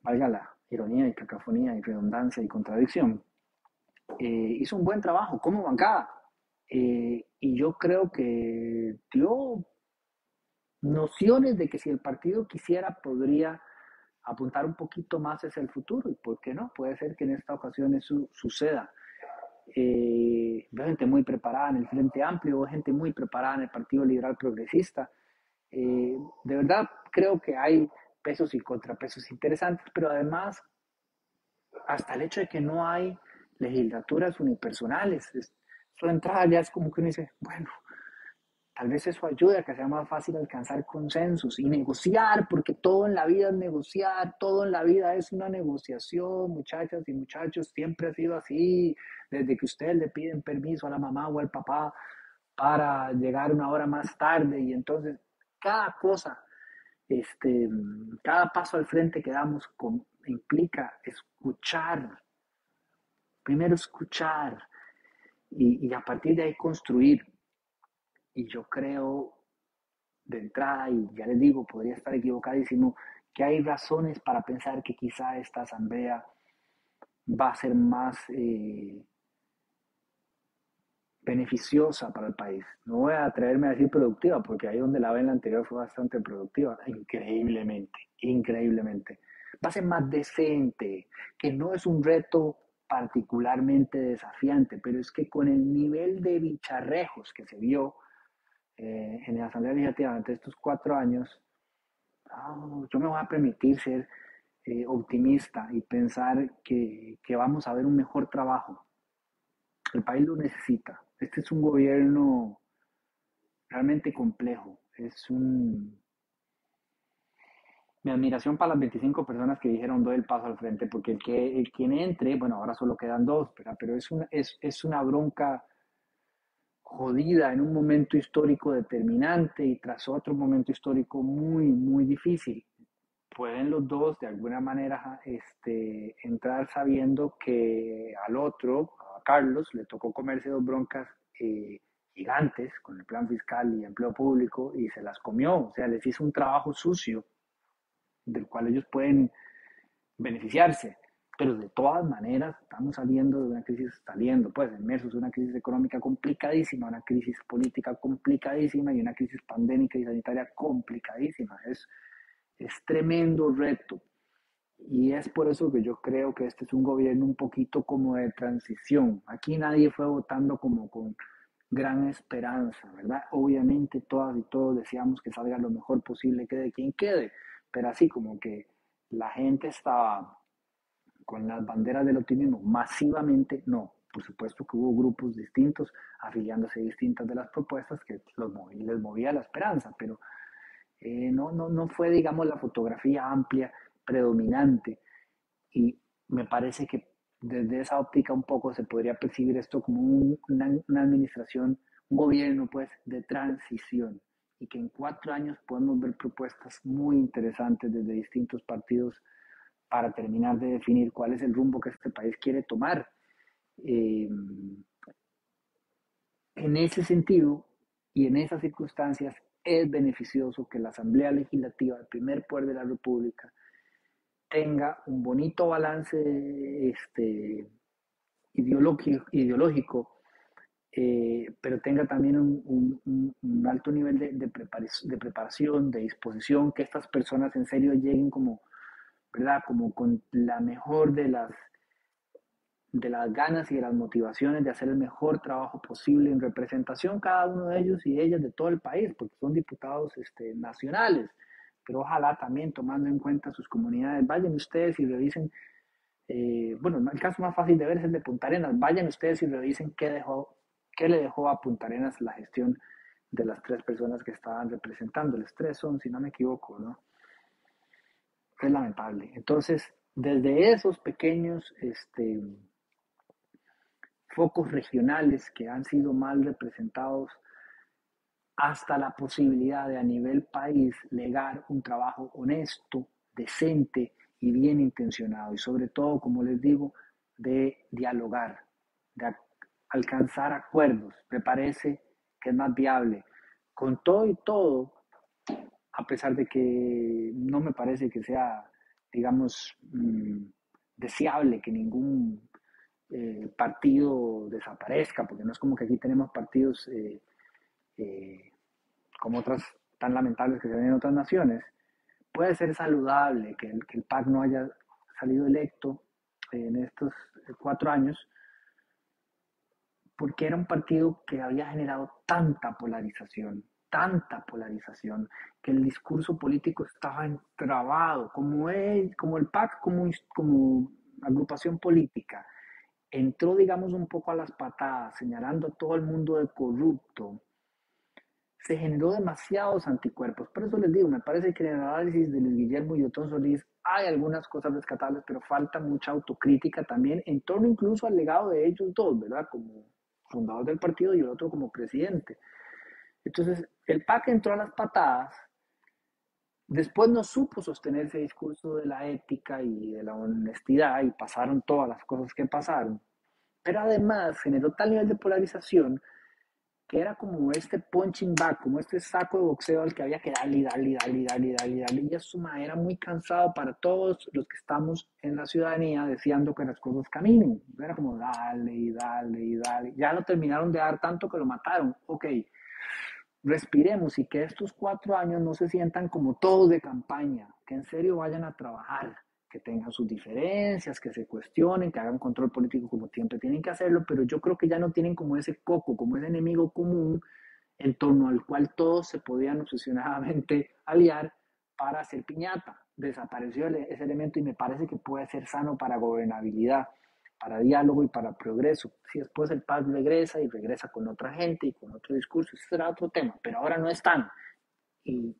valga la ironía y cacofonía y redundancia y contradicción, eh, hizo un buen trabajo como bancada. Eh, y yo creo que dio nociones de que si el partido quisiera podría apuntar un poquito más hacia el futuro y por qué no, puede ser que en esta ocasión eso suceda. Eh, gente muy preparada en el Frente Amplio, veo gente muy preparada en el Partido Liberal Progresista. Eh, de verdad creo que hay pesos y contrapesos interesantes, pero además hasta el hecho de que no hay legislaturas unipersonales, su entrada ya es como que uno dice, bueno, Tal vez eso ayude a que sea más fácil alcanzar consensos y negociar, porque todo en la vida es negociar, todo en la vida es una negociación, muchachas y muchachos, siempre ha sido así, desde que ustedes le piden permiso a la mamá o al papá para llegar una hora más tarde y entonces cada cosa, este, cada paso al frente que damos implica escuchar, primero escuchar y, y a partir de ahí construir y yo creo de entrada, y ya les digo, podría estar equivocadísimo, que hay razones para pensar que quizá esta asamblea va a ser más eh, beneficiosa para el país. No voy a atreverme a decir productiva, porque ahí donde la ven la anterior fue bastante productiva, increíblemente, increíblemente. Va a ser más decente, que no es un reto particularmente desafiante, pero es que con el nivel de bicharrejos que se vio eh, en la Asamblea Legislativa durante estos cuatro años, yo me voy a permitir ser eh, optimista y pensar que, que vamos a ver un mejor trabajo. El país lo necesita. Este es un gobierno realmente complejo. Es un... Mi admiración para las 25 personas que dijeron doy el paso al frente, porque el que el quien entre, bueno, ahora solo quedan dos, pero, pero es, una, es, es una bronca jodida en un momento histórico determinante y tras otro momento histórico muy, muy difícil. Pueden los dos de alguna manera este, entrar sabiendo que al otro, a Carlos, le tocó comerse dos broncas eh, gigantes con el plan fiscal y empleo público y se las comió, o sea, les hizo un trabajo sucio del cual ellos pueden beneficiarse. Pero de todas maneras estamos saliendo de una crisis, saliendo pues inmersos de una crisis económica complicadísima, una crisis política complicadísima y una crisis pandémica y sanitaria complicadísima. Es, es tremendo reto. Y es por eso que yo creo que este es un gobierno un poquito como de transición. Aquí nadie fue votando como con gran esperanza, ¿verdad? Obviamente todas y todos deseamos que salga lo mejor posible, quede quien quede, pero así como que la gente estaba con las banderas del optimismo masivamente, no. Por supuesto que hubo grupos distintos afiliándose distintas de las propuestas que los les movía la esperanza, pero eh, no, no, no fue, digamos, la fotografía amplia, predominante. Y me parece que desde esa óptica un poco se podría percibir esto como una, una, administración, un gobierno pues de transición y que en cuatro años podemos ver propuestas muy interesantes desde distintos partidos para terminar de definir cuál es el rumbo que este país quiere tomar. Eh, en ese sentido y en esas circunstancias es beneficioso que la Asamblea Legislativa, el primer poder de la República, tenga un bonito balance este, ideológico, eh, pero tenga también un, alto nivel de, de, preparación, de disposición, que estas personas en serio lleguen como ¿verdad? Como con la mejor de las, de las ganas y de las motivaciones de hacer el mejor trabajo posible en representación cada uno de ellos y ellas de todo el país, porque son diputados este, nacionales, pero ojalá también tomando en cuenta sus comunidades, vayan ustedes y revisen, eh, bueno, el caso más fácil de ver es el de Punta Arenas, vayan ustedes y revisen qué, dejó, qué le dejó a Punta Arenas la gestión de las tres personas que estaban representando, los tres son, si no me equivoco, ¿no? Es lamentable. Entonces, desde esos pequeños este, focos regionales que han sido mal representados hasta la posibilidad de a nivel país legar un trabajo honesto, decente y bien intencionado y sobre todo, como les digo, de dialogar, de alcanzar acuerdos. Me parece que es más viable. Con todo y todo, a pesar de que no me parece que sea, digamos, mm, deseable que ningún eh, partido desaparezca, porque no es como que aquí tenemos partidos eh, eh, como otras tan lamentables que se ven en otras naciones, puede ser saludable que el, que el PAC no haya salido electo en estos cuatro años, porque era un partido que había generado tanta polarización, tanta polarización, que el discurso político estaba entrabado, como, el, como el PAC, como, como agrupación política, entró, digamos, un poco a las patadas, señalando a todo el mundo de corrupto, se generó demasiados anticuerpos. Por eso les digo, me parece que en el análisis de Luis Guillermo y Otón Solís hay algunas cosas rescatables, pero falta mucha autocrítica también en torno incluso al legado de ellos dos, ¿verdad? Como fundador del partido y el otro como presidente. Entonces, el PAC entró a las patadas, después no supo sostener ese discurso de la ética y de la honestidad y pasaron todas las cosas que pasaron, pero además generó tal nivel de polarización que era como este punching back, como este saco de boxeo al que había que darle darle darle darle darle darle. Y eso era muy cansado para todos los que estamos en la ciudadanía deseando que las cosas caminen. Era como darle y darle y darle. Ya lo terminaron de dar tanto que lo mataron. Ok, respiremos y que estos cuatro años no se sientan como todos de campaña, que en serio vayan a trabajar, que tengan sus diferencias, que se cuestionen, que hagan control político como siempre tienen que hacerlo, pero yo creo que ya no tienen como ese coco, como ese enemigo común en torno al cual todos se podían obsesionadamente aliar para hacer piñata. Desapareció ese elemento y me parece que puede ser sano para gobernabilidad, para diálogo y para progreso. Si después el paz regresa y regresa con otra gente y con otro discurso, ese será otro tema, pero ahora no están. Y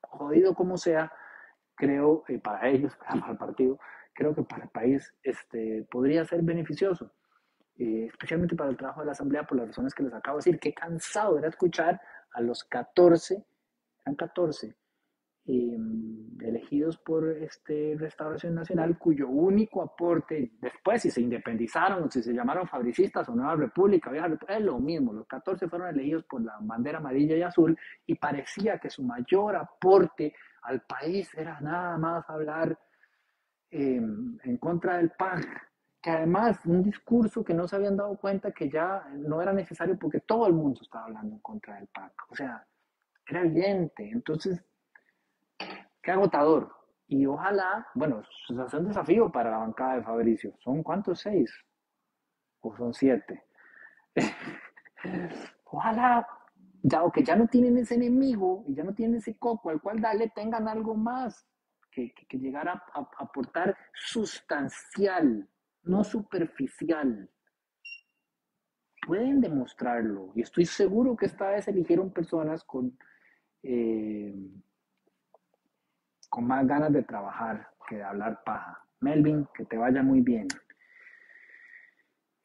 jodido como sea, creo, eh, para ellos, para el partido, creo que para el país este, podría ser beneficioso. Eh, especialmente para el trabajo de la Asamblea, por las razones que les acabo de decir. Qué cansado era escuchar a los 14, eran 14, em, elegidos por este Restauración Nacional, cuyo único aporte, después si se independizaron si se llamaron fabricistas o Nueva República, es lo mismo, los 14 fueron elegidos por la bandera amarilla y azul y parecía que su mayor aporte al país era nada más hablar em, en contra del PAN, que además un discurso que no se habían dado cuenta que ya no era necesario porque todo el mundo estaba hablando en contra del PAC. O sea, era evidente. Entonces, qué agotador. Y ojalá, bueno, es un desafío para la bancada de Fabricio. ¿Son cuántos? ¿Seis? ¿O son siete? ojalá, ya que ya no tienen ese enemigo y ya no tienen ese coco al cual darle, tengan algo más que, que, llegar a aportar sustancial no superficial. Pueden demostrarlo y estoy seguro que esta vez eligieron personas con, eh, con más ganas de trabajar que de hablar paja. Melvin, que te vaya muy bien.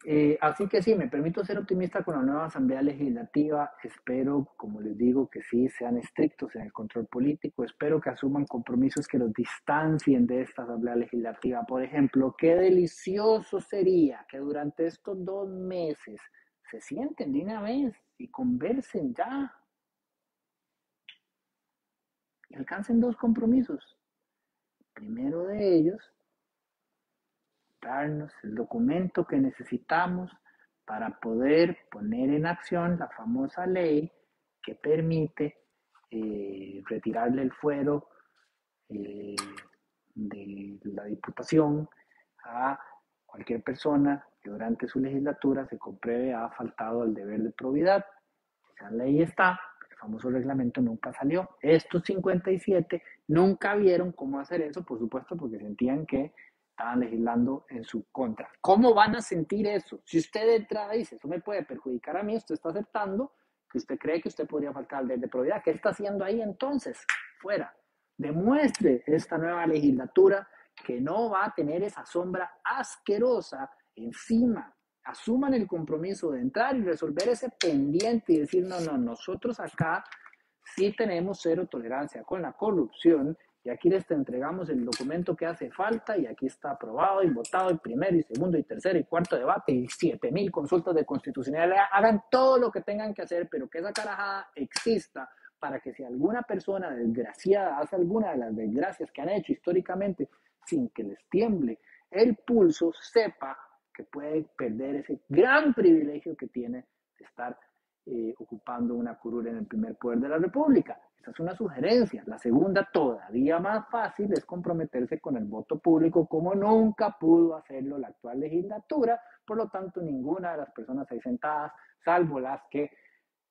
Eh, así que sí, me permito ser optimista con la nueva Asamblea Legislativa. Espero, como les digo, que sí sean estrictos en el control político. Espero que asuman compromisos que los distancien de esta Asamblea Legislativa. Por ejemplo, qué delicioso sería que durante estos dos meses se sienten de una vez y conversen ya. Y alcancen dos compromisos. primero de ellos darnos el documento que necesitamos para poder poner en acción la famosa ley que permite eh, retirarle el fuero eh, de la Diputación a cualquier persona que durante su legislatura se compruebe ha faltado al deber de probidad. Esa ley está, famoso reglamento nunca salió. Estos 57 nunca vieron cómo hacer eso, por supuesto, porque sentían que estaban legislando en su contra. ¿Cómo van a sentir eso? Si usted de entrada dice, eso me puede perjudicar a mí, usted está aceptando que usted cree que usted podría faltar de probidad. ¿Qué está haciendo ahí entonces? Fuera. Demuestre esta nueva legislatura que no va a tener esa sombra asquerosa encima. Asuman el compromiso de entrar y resolver ese pendiente y decir, no, no, nosotros acá sí tenemos cero tolerancia con la corrupción y aquí les entregamos el documento que hace falta y aquí está aprobado y votado el primero y segundo y tercer y cuarto debate y siete mil consultas de constitucionalidad. Hagan todo lo que tengan que hacer, pero que esa carajada exista para que si alguna persona desgraciada hace alguna de las desgracias que han hecho históricamente sin que les tiemble el pulso, sepa que puede perder ese gran privilegio que tiene de estar eh, ocupando una curul en el primer poder de la República. Esa es una sugerencia. La segunda, todavía más fácil, es comprometerse con el voto público como nunca pudo hacerlo la actual legislatura. Por lo tanto, ninguna de las personas ahí sentadas, salvo las que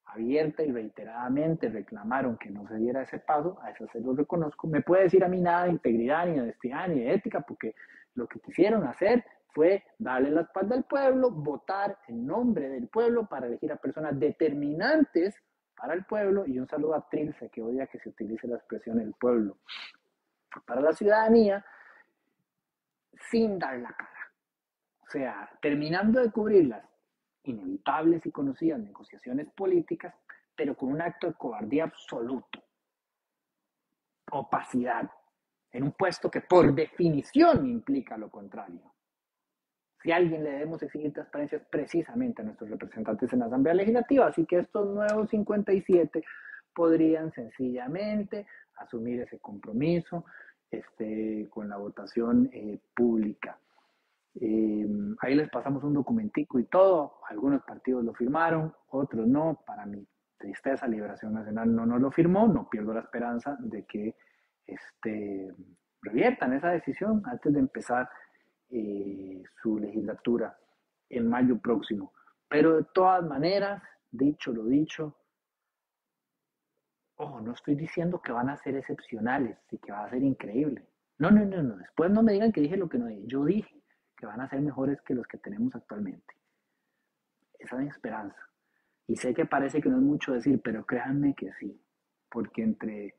abierta y reiteradamente reclamaron que no se diera ese paso, a eso se lo reconozco, me puede decir a mí nada de integridad, ni de honestidad, ni de ética, porque lo que quisieron hacer fue darle la espalda al pueblo, votar en nombre del pueblo para elegir a personas determinantes para el pueblo y un saludo a Trilce que odia que se utilice la expresión el pueblo para la ciudadanía sin dar la cara. O sea, terminando de cubrir las inevitables y conocidas negociaciones políticas, pero con un acto de cobardía absoluto, opacidad, en un puesto que por definición implica lo contrario. Si alguien le debemos exigir transparencia es precisamente a nuestros representantes en la Asamblea Legislativa, así que estos nuevos 57 podrían sencillamente asumir ese compromiso este, con la votación eh, pública. Eh, ahí les pasamos un documentico y todo, algunos partidos lo firmaron, otros no, para mi tristeza Liberación Nacional no nos lo firmó, no pierdo la esperanza de que este, reviertan esa decisión antes de empezar eh, su legislatura en mayo próximo. Pero de todas maneras, dicho lo dicho, Ojo, no estoy diciendo que van a ser excepcionales y que va a ser increíble. No, no, no, no. Después no me digan que dije lo que no dije. Yo dije que van a ser mejores que los que tenemos actualmente. Esa es mi esperanza. Y sé que parece que no es mucho decir, pero créanme que sí. Porque entre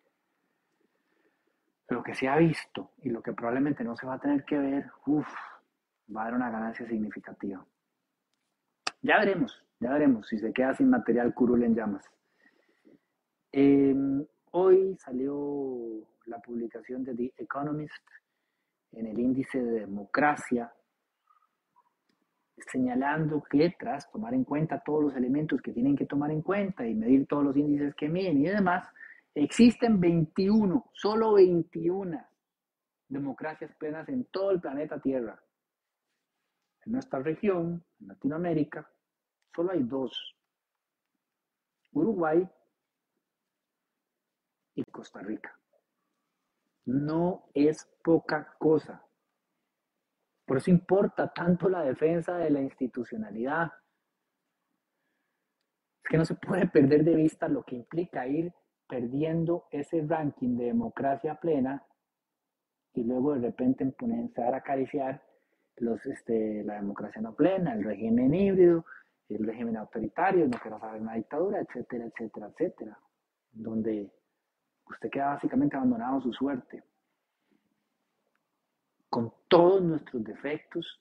lo que se ha visto y lo que probablemente no se va a tener que ver, uff, va a haber una ganancia significativa. Ya veremos, ya veremos si se queda sin material curul en llamas. Em, hoy salió la publicación de The Economist en el índice de democracia, señalando que tras tomar en cuenta todos los elementos que tienen que tomar en cuenta y medir todos los índices que miden y demás, existen 21, solo 21 democracias plenas en todo el planeta Tierra. En nuestra región, en Latinoamérica, solo hay dos. Uruguay y Costa Rica. No es poca cosa. Por eso importa tanto la defensa de la institucionalidad. Es que no se puede perder de vista lo que implica ir perdiendo ese ranking de democracia plena y luego de repente empezar a acariciar los, este, la democracia no plena, el régimen híbrido, el régimen autoritario, no quiero saber una dictadura, etcétera, etcétera, etcétera, donde usted queda básicamente abandonado su suerte, con todos nuestros defectos,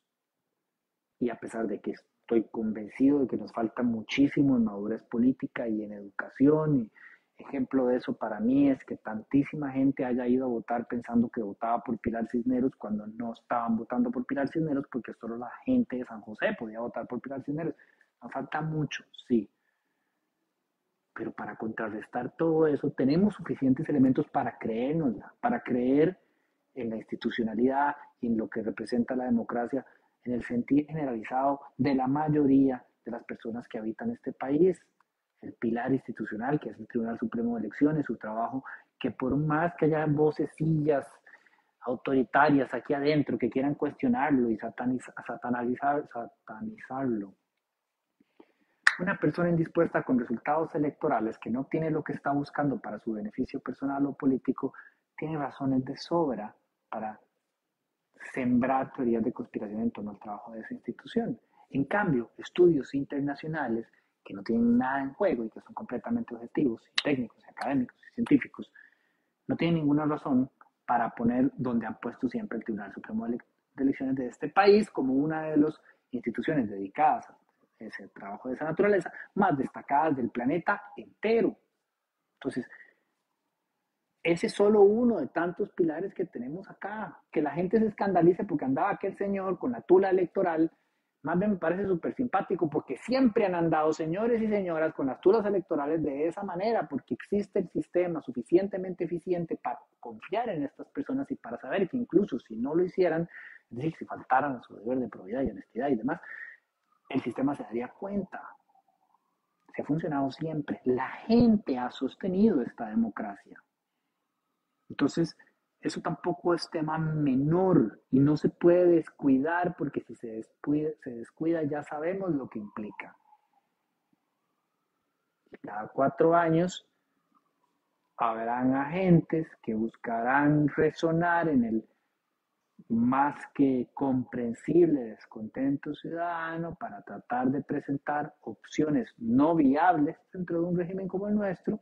y a pesar de que estoy convencido de que nos falta muchísimo en madurez política y en educación, y ejemplo de eso para mí es que tantísima gente haya ido a votar pensando que votaba por Pilar Cisneros cuando no estaban votando por Pilar Cisneros porque solo la gente de San José podía votar por Pilar Cisneros. Nos falta mucho, sí, pero para contrarrestar todo eso tenemos suficientes elementos para creérnosla, para creer en la institucionalidad y en lo que representa la democracia en el sentido generalizado de la mayoría de las personas que habitan este país. El pilar institucional, que es el Tribunal Supremo de Elecciones, su trabajo, que por más que haya vocecillas autoritarias aquí adentro que quieran cuestionarlo y satanizar, satanizarlo, una persona indispuesta con resultados electorales que no tiene lo que está buscando para su beneficio personal o político, tiene razones de sobra para sembrar teorías de conspiración en torno al trabajo de esa institución. En cambio, estudios internacionales que no tienen nada en juego y que son completamente objetivos, y técnicos, académicos y científicos, no tienen ninguna razón para poner donde han puesto siempre el Tribunal Supremo de Elecciones de este país como una de las instituciones dedicadas a ese trabajo de esa naturaleza, más destacadas del planeta entero. Entonces, ese es solo uno de tantos pilares que tenemos acá. Que la gente se escandalice porque andaba aquel señor con la tula electoral, más bien me parece súper simpático porque siempre han andado señores y señoras con las tulas electorales de esa manera, porque existe el sistema suficientemente eficiente para confiar en estas personas y para saber que incluso si no lo hicieran, es decir, si faltaran a su deber de probidad y honestidad y demás, el sistema se daría cuenta. Se ha funcionado siempre. La gente ha sostenido esta democracia. Entonces, eso tampoco es tema menor y no se puede descuidar porque si se descuida, se descuida ya sabemos lo que implica. Cada cuatro años habrán agentes que buscarán resonar en el más que comprensible descontento ciudadano para tratar de presentar opciones no viables dentro de un régimen como el nuestro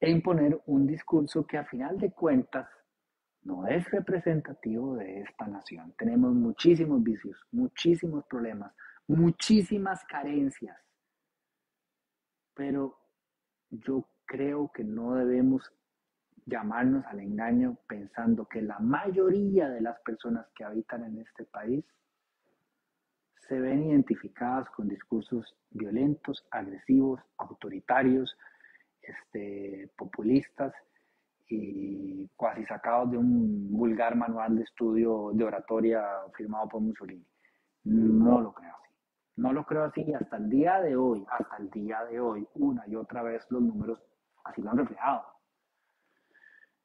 e imponer un discurso que a final de cuentas no es representativo de esta nación. Tenemos muchísimos vicios, muchísimos problemas, muchísimas carencias, pero yo creo que no debemos llamarnos al engaño pensando que la mayoría de las personas que habitan en este país se ven identificadas con discursos violentos, agresivos, autoritarios, este, populistas y casi sacados de un vulgar manual de estudio de oratoria firmado por Mussolini. No lo creo así. No lo creo así y hasta el día de hoy, hasta el día de hoy, una y otra vez los números así lo han reflejado.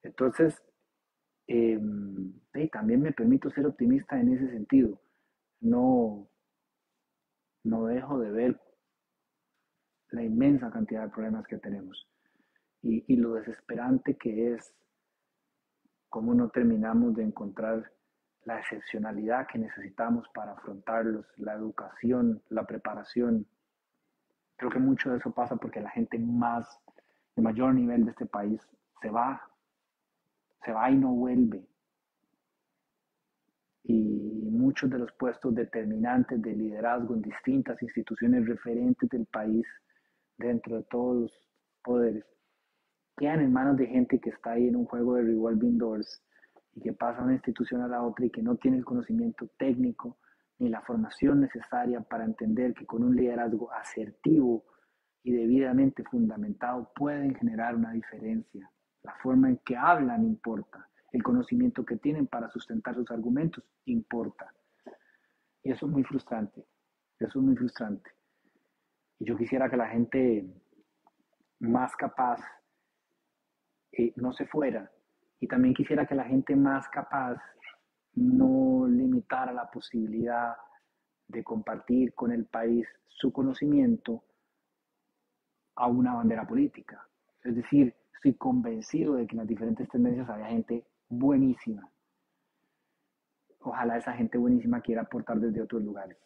Entonces, eh, también me permito ser optimista en ese sentido. No, no dejo de ver la inmensa cantidad de problemas que tenemos. y, lo desesperante que es cómo no terminamos de encontrar la excepcionalidad que necesitamos para afrontarlos, la educación, la preparación. Creo que mucho de eso pasa porque la gente más, de mayor nivel de este país, se va, se va y no vuelve. Y muchos de los puestos determinantes de liderazgo en distintas instituciones referentes del país, dentro de todos los poderes, quedan en manos de gente que está ahí en un juego de revolving doors y que pasa de una institución a la otra y que no tiene el conocimiento técnico ni la formación necesaria para entender que con un liderazgo asertivo y debidamente fundamentado pueden generar una diferencia. La forma en que hablan importa, el conocimiento que tienen para sustentar sus argumentos importa. Y eso es muy frustrante, eso es muy frustrante. Y yo quisiera que la gente más capaz eh, no se fuera. Y también quisiera que la gente más capaz no limitara la posibilidad de compartir con el país su conocimiento a una bandera política. Es decir, estoy convencido de que en las diferentes tendencias había gente buenísima. Ojalá esa gente buenísima quiera aportar desde otros lugares.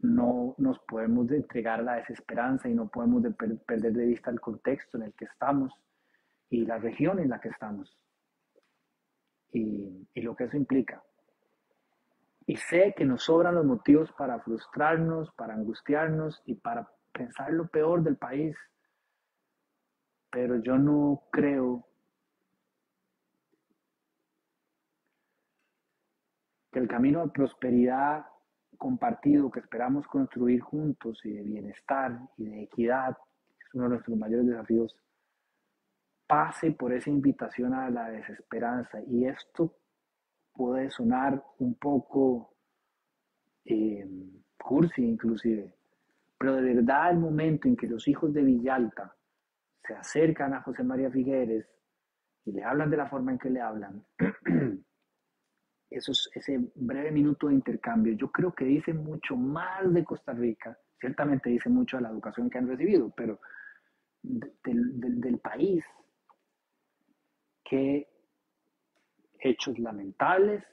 No nos podemos entregar a la desesperanza y no podemos perder de vista el contexto en el que estamos y la región en la que estamos y, y lo que eso implica. Y sé que nos sobran los motivos para frustrarnos, para angustiarnos y para pensar lo peor del país, pero yo no creo que el camino de prosperidad compartido que esperamos construir juntos y de bienestar y de equidad, es uno de nuestros mayores desafíos, pase por esa invitación a la desesperanza. Y esto puede sonar un poco eh, cursi inclusive, pero de verdad el momento en que los hijos de Villalta se acercan a José María Figueres y le hablan de la forma en que le hablan, esos, ese breve minuto de intercambio, yo creo que dice mucho más de Costa Rica, ciertamente dice mucho de la educación que han recibido, pero del, del país, que hechos lamentables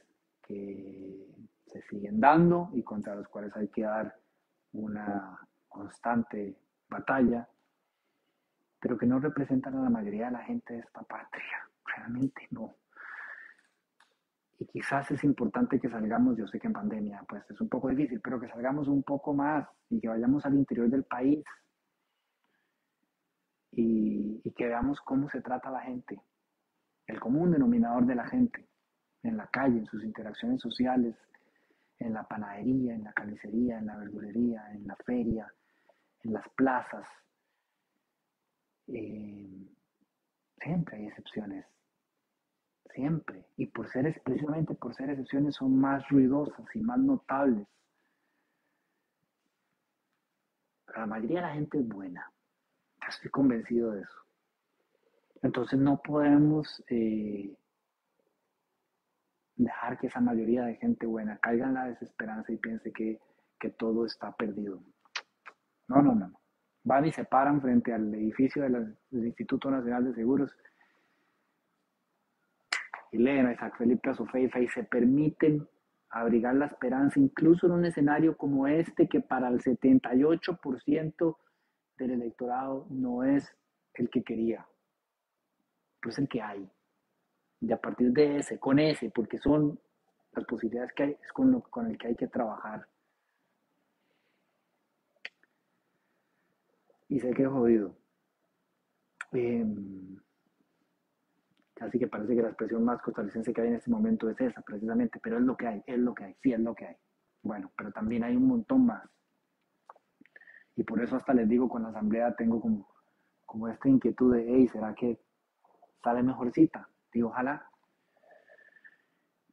que se siguen dando y contra los cuales hay que dar una constante batalla, pero que no representan a la mayoría de la gente de esta patria. Realmente no. Y quizás es importante que salgamos, yo sé que en pandemia pues es un poco difícil, pero que salgamos un poco más y que vayamos al interior del país y, que veamos cómo se trata la gente, el común denominador de la gente, en la calle, en sus interacciones sociales, en la panadería, en la carnicería, en la verdulería, en la feria, en las plazas. Eh, siempre hay excepciones, siempre. Y por ser, precisamente por ser excepciones son más ruidosas y más notables. Pero la mayoría de la gente es buena. Estoy convencido de eso. Entonces no podemos eh, dejar que esa mayoría de gente buena caiga en la desesperanza y piense que, todo está perdido. No, no, no. Van y se paran frente al edificio del Instituto Nacional de Seguros a Isaac Felipe Azofeifa y se permiten abrigar la esperanza, incluso en un escenario como este, que para el 78% del electorado no es el que quería es el que hay. Y a partir de ese, con ese, porque son las posibilidades que hay, es con, lo, con el que hay que trabajar. Y sé que he jodido. Em, casi que parece que la expresión más costarricense que hay en este momento es esa, precisamente, pero es lo que hay, es lo que hay, sí es lo que hay. Bueno, pero también hay un montón más. Y por eso hasta les digo, con la asamblea tengo como, como esta inquietud de, hey, ¿será que sale mejorcita. Digo, ojalá.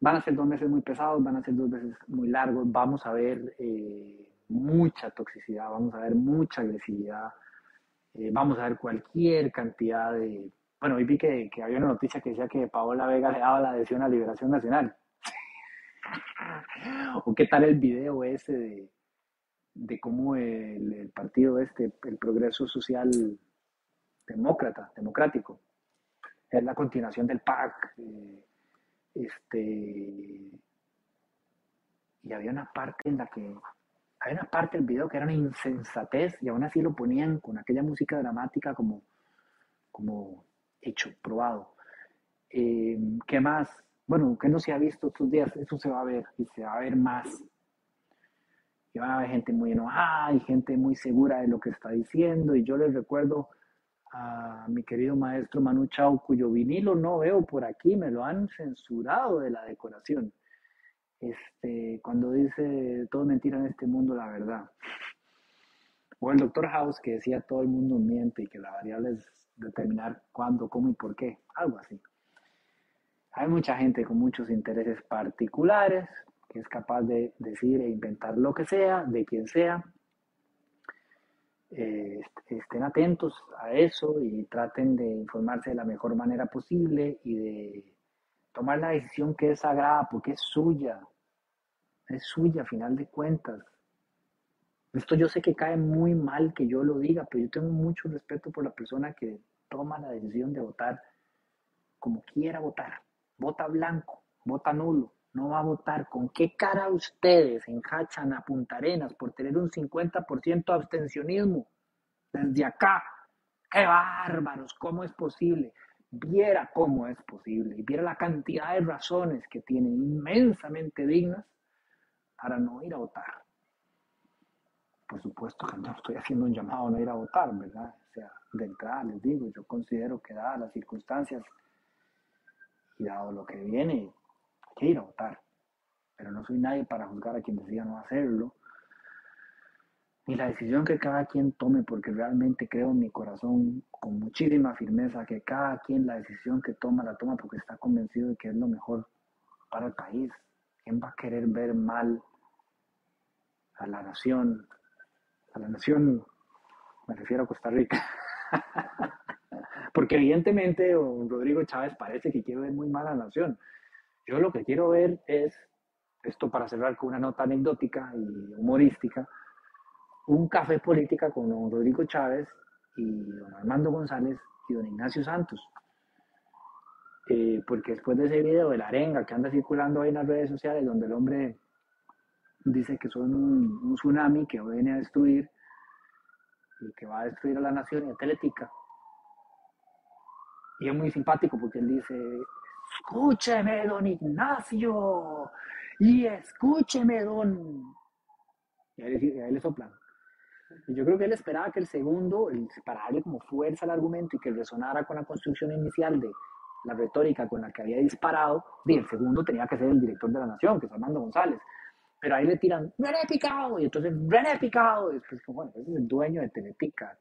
Van a ser dos meses muy pesados, van a ser dos meses muy largos, vamos a ver eh, mucha toxicidad, vamos a ver mucha agresividad, eh, vamos a ver cualquier cantidad de... Bueno, hoy vi que, había una noticia que decía que Paola Vega le daba la adhesión a Liberación Nacional. o qué tal el video ese de, de cómo el, partido este, el Progreso Social demócrata, democrático. Es la continuación del PAC. Eh, este, y había una parte en la que, hay una parte del video que era una insensatez y aún así lo ponían con aquella música dramática como, como hecho, probado. Eh, ¿Qué más? Bueno, que no se ha visto estos días, eso se va a ver y se va a ver más. Y va a haber gente muy enojada y gente muy segura de lo que está diciendo. Y yo les recuerdo a mi querido maestro Manu Chao, cuyo vinilo no veo por aquí, me lo han censurado de la decoración. Este, cuando dice todo mentira en este mundo, la verdad. O el doctor House que decía todo el mundo miente y que la variable es determinar cuándo, cómo y por qué, algo así. Hay mucha gente con muchos intereses particulares que es capaz de decir e inventar lo que sea, de quien sea. Eh, estén atentos a eso y traten de informarse de la mejor manera posible y de tomar la decisión que es sagrada porque es suya. Es suya a final de cuentas. Esto yo sé que cae muy mal que yo lo diga, pero yo tengo mucho respeto por la persona que toma la decisión de votar como quiera votar vota blanco, vota nulo, no va a votar. ¿Con qué cara ustedes enjachan a Punta Arenas por tener un 50% de abstencionismo? Desde acá. ¡Qué bárbaros! ¿Cómo es posible? Viera cómo es posible y viera la cantidad de razones que tienen inmensamente dignas para no ir a votar. Por supuesto que no estoy haciendo un llamado a no ir a votar, ¿verdad? O sea, de entrada les digo, yo considero que dadas las circunstancias y dado lo que viene, hay que ir a votar. Pero no soy nadie para juzgar a quien decida no hacerlo. Ni la decisión que cada quien tome, porque realmente creo en mi corazón con muchísima firmeza que cada quien la decisión que toma la toma porque está convencido de que es lo mejor para el país. ¿Quién va a querer ver mal a la nación? A la nación, me refiero a Costa Rica. Porque evidentemente Rodrigo Chávez parece que quiere ver muy mal a la nación. Yo lo que quiero ver es, esto para cerrar con una nota anecdótica y humorística, un café política con don Rodrigo Chávez y don Armando González y don Ignacio Santos. Eh, porque después de ese video de la arenga que anda circulando ahí en las redes sociales, donde el hombre dice que son un, un tsunami que viene a destruir y que va a destruir a la nación y a y es muy simpático porque él dice, escúcheme, don Ignacio, y escúcheme, don... Y ahí, le soplan. Y yo creo que él esperaba que el segundo, para darle como fuerza al argumento y que resonara con la construcción inicial de la retórica con la que había disparado, y el segundo tenía que ser el director de la nación, que es Armando González. Pero ahí le tiran, René Picado, y entonces René Picado, y después, bueno, ese es el dueño de Teletica.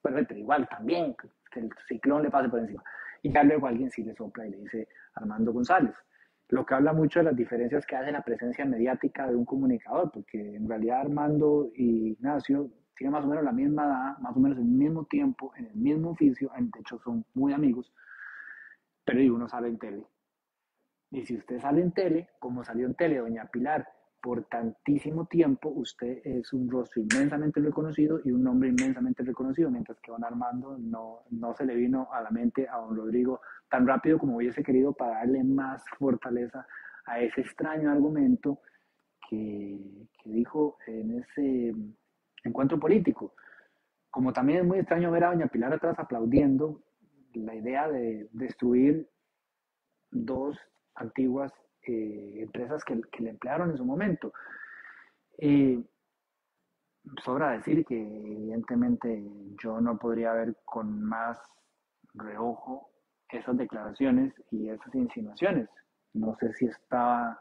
Bueno, pero igual también, que el ciclón le pase por encima. Y ya luego alguien sí le sopla y le dice Armando González. Lo que habla mucho de las diferencias que hace la presencia mediática de un comunicador, porque en realidad Armando y Ignacio tienen más o menos la misma edad, más o menos el mismo tiempo, en el mismo oficio, de hecho son muy amigos, pero uno sale en tele. Y si usted sale en tele, como salió en tele doña Pilar, por tantísimo tiempo, usted es un rostro inmensamente reconocido y un nombre inmensamente reconocido, mientras que don Armando no, no se le vino a la mente a don Rodrigo tan rápido como hubiese querido para darle más fortaleza a ese extraño argumento que, que dijo en ese encuentro político. Como también es muy extraño ver a doña Pilar atrás aplaudiendo la idea de destruir dos antiguas eh, empresas que, le emplearon en su momento. sobra decir que evidentemente yo no podría ver con más reojo esas declaraciones y esas insinuaciones. No sé si estaba...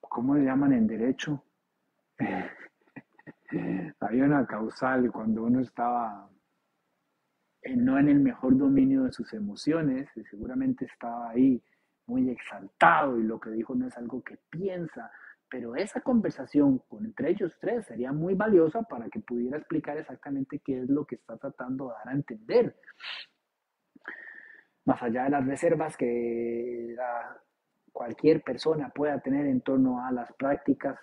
¿Cómo le llaman en derecho? Había una causal cuando uno estaba no en el mejor dominio de sus emociones, y seguramente estaba ahí muy exaltado y lo que dijo no es algo que piensa, pero esa conversación con, entre ellos tres sería muy valiosa para que pudiera explicar exactamente qué es lo que está tratando de dar a entender. Más allá de las reservas que cualquier persona pueda tener en torno a las prácticas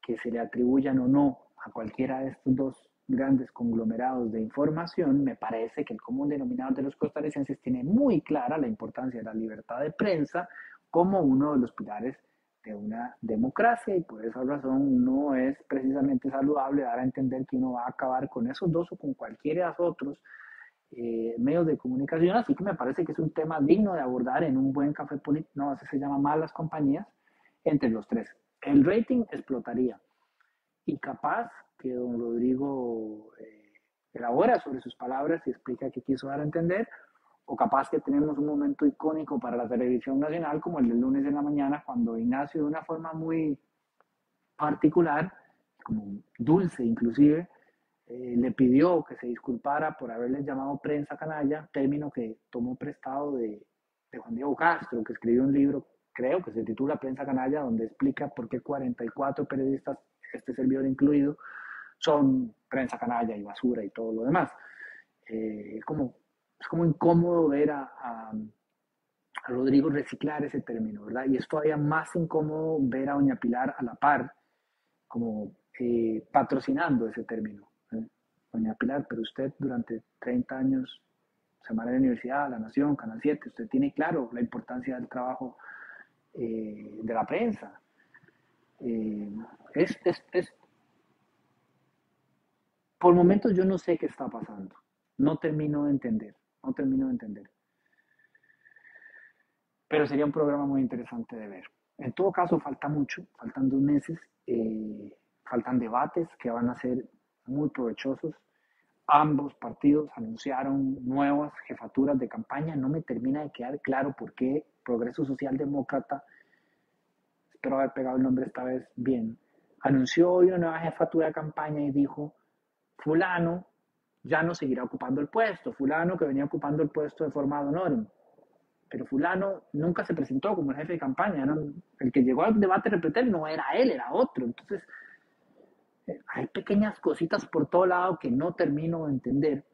que se le atribuyan o no a cualquiera de estos dos grandes conglomerados de información, me parece que el común denominador de los costarricenses tiene muy clara la importancia de la libertad de prensa como uno de los pilares de una democracia y por esa razón no es precisamente saludable dar a entender que uno va a acabar con esos dos o con cualquiera de los otros eh, medios de comunicación, así que me parece que es un tema digno de abordar en un buen café político, no, así se llama malas compañías, entre los tres. El rating explotaría y capaz que don Rodrigo eh, elabora sobre sus palabras y explica qué quiso dar a entender, o capaz que tenemos un momento icónico para la televisión nacional como el del lunes en la mañana, cuando Ignacio de una forma muy particular, como dulce inclusive, eh, le pidió que se disculpara por haberle llamado prensa canalla, término que tomó prestado de, de Juan Diego Castro, que escribió un libro, creo que se titula Prensa canalla, donde explica por qué 44 periodistas, este servidor incluido, son prensa canalla y basura y todo lo demás. Eh, como, es como incómodo ver a, a, Rodrigo reciclar ese término, ¿verdad? Y es todavía más incómodo ver a Doña Pilar a la par, como eh, patrocinando ese término. ¿eh? Doña Pilar, pero usted durante 30 años, Semana de la Universidad, La Nación, Canal 7, usted tiene claro la importancia del trabajo eh, de la prensa. es, es, por momentos yo no sé qué está pasando. No termino de entender. No termino de entender. Pero sería un programa muy interesante de ver. En todo caso, falta mucho. Faltan dos meses. Eh, faltan debates que van a ser muy provechosos. Ambos partidos anunciaron nuevas jefaturas de campaña. No me termina de quedar claro por qué Progreso Social Demócrata, espero haber pegado el nombre esta vez bien, anunció hoy una nueva jefatura de campaña y dijo fulano ya no seguirá ocupando el puesto, fulano que venía ocupando el puesto de forma ad Pero fulano nunca se presentó como el jefe de campaña, el que llegó al debate de no era él, era otro. Entonces, eh, hay pequeñas cositas por todo lado que no termino de entender.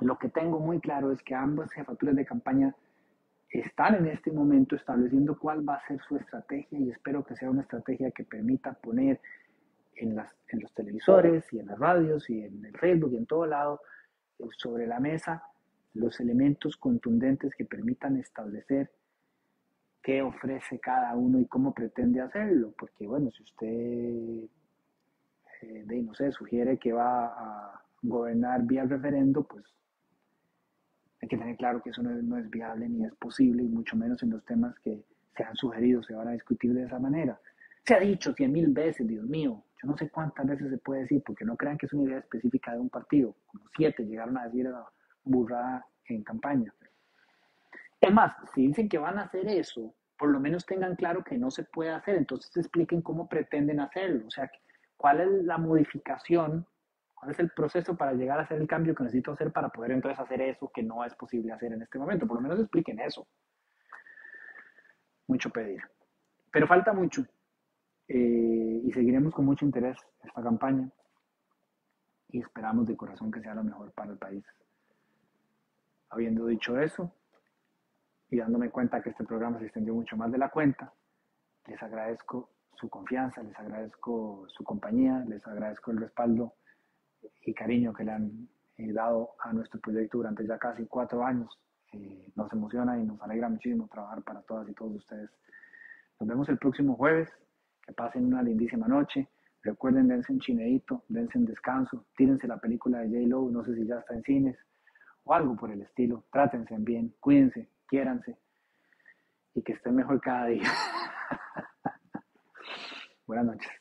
Lo que tengo muy claro es que ambas jefaturas de campaña están en este momento estableciendo cuál va a ser su estrategia y espero que sea una estrategia que permita poner en, las, en los televisores y en las radios y en el Facebook y en todo lado eh, sobre la mesa los elementos contundentes que permitan establecer qué ofrece cada uno y cómo pretende hacerlo. Porque bueno, si usted, eh, no sé, sugiere que va a gobernar vía referendo, pues hay que tener claro que eso no es, no es viable ni es posible, y mucho menos en los temas que se han sugerido, se van a discutir de esa manera. Se ha dicho cien mil veces, Dios mío, yo no sé cuántas veces se puede decir, porque no crean que es una idea específica de un partido. Como siete llegaron a decir la burrada en campaña. Es más, si dicen que van a hacer eso, por lo menos tengan claro que no se puede hacer, entonces expliquen cómo pretenden hacerlo. O sea, cuál es la modificación, cuál es el proceso para llegar a hacer el cambio que necesito hacer para poder entonces hacer eso que no es posible hacer en este momento. Por lo menos expliquen eso. Mucho pedir. Pero falta mucho. Eh, y seguiremos con mucho interés esta campaña y esperamos de corazón que sea lo mejor para el país. Habiendo dicho eso y dándome cuenta que este programa se extendió mucho más de la cuenta, les agradezco su confianza, les agradezco su compañía, les agradezco el respaldo y cariño que le han eh, dado a nuestro proyecto durante ya casi cuatro años. Eh, nos emociona y nos alegra muchísimo trabajar para todas y todos ustedes. Nos vemos el próximo jueves pasen una lindísima noche. Recuerden, dense un chineito, dense un descanso, tírense la película de J-Lo, no sé si ya está en cines, o algo por el estilo. Trátense bien, cuídense, quiéranse y que estén mejor cada día. Buenas noches.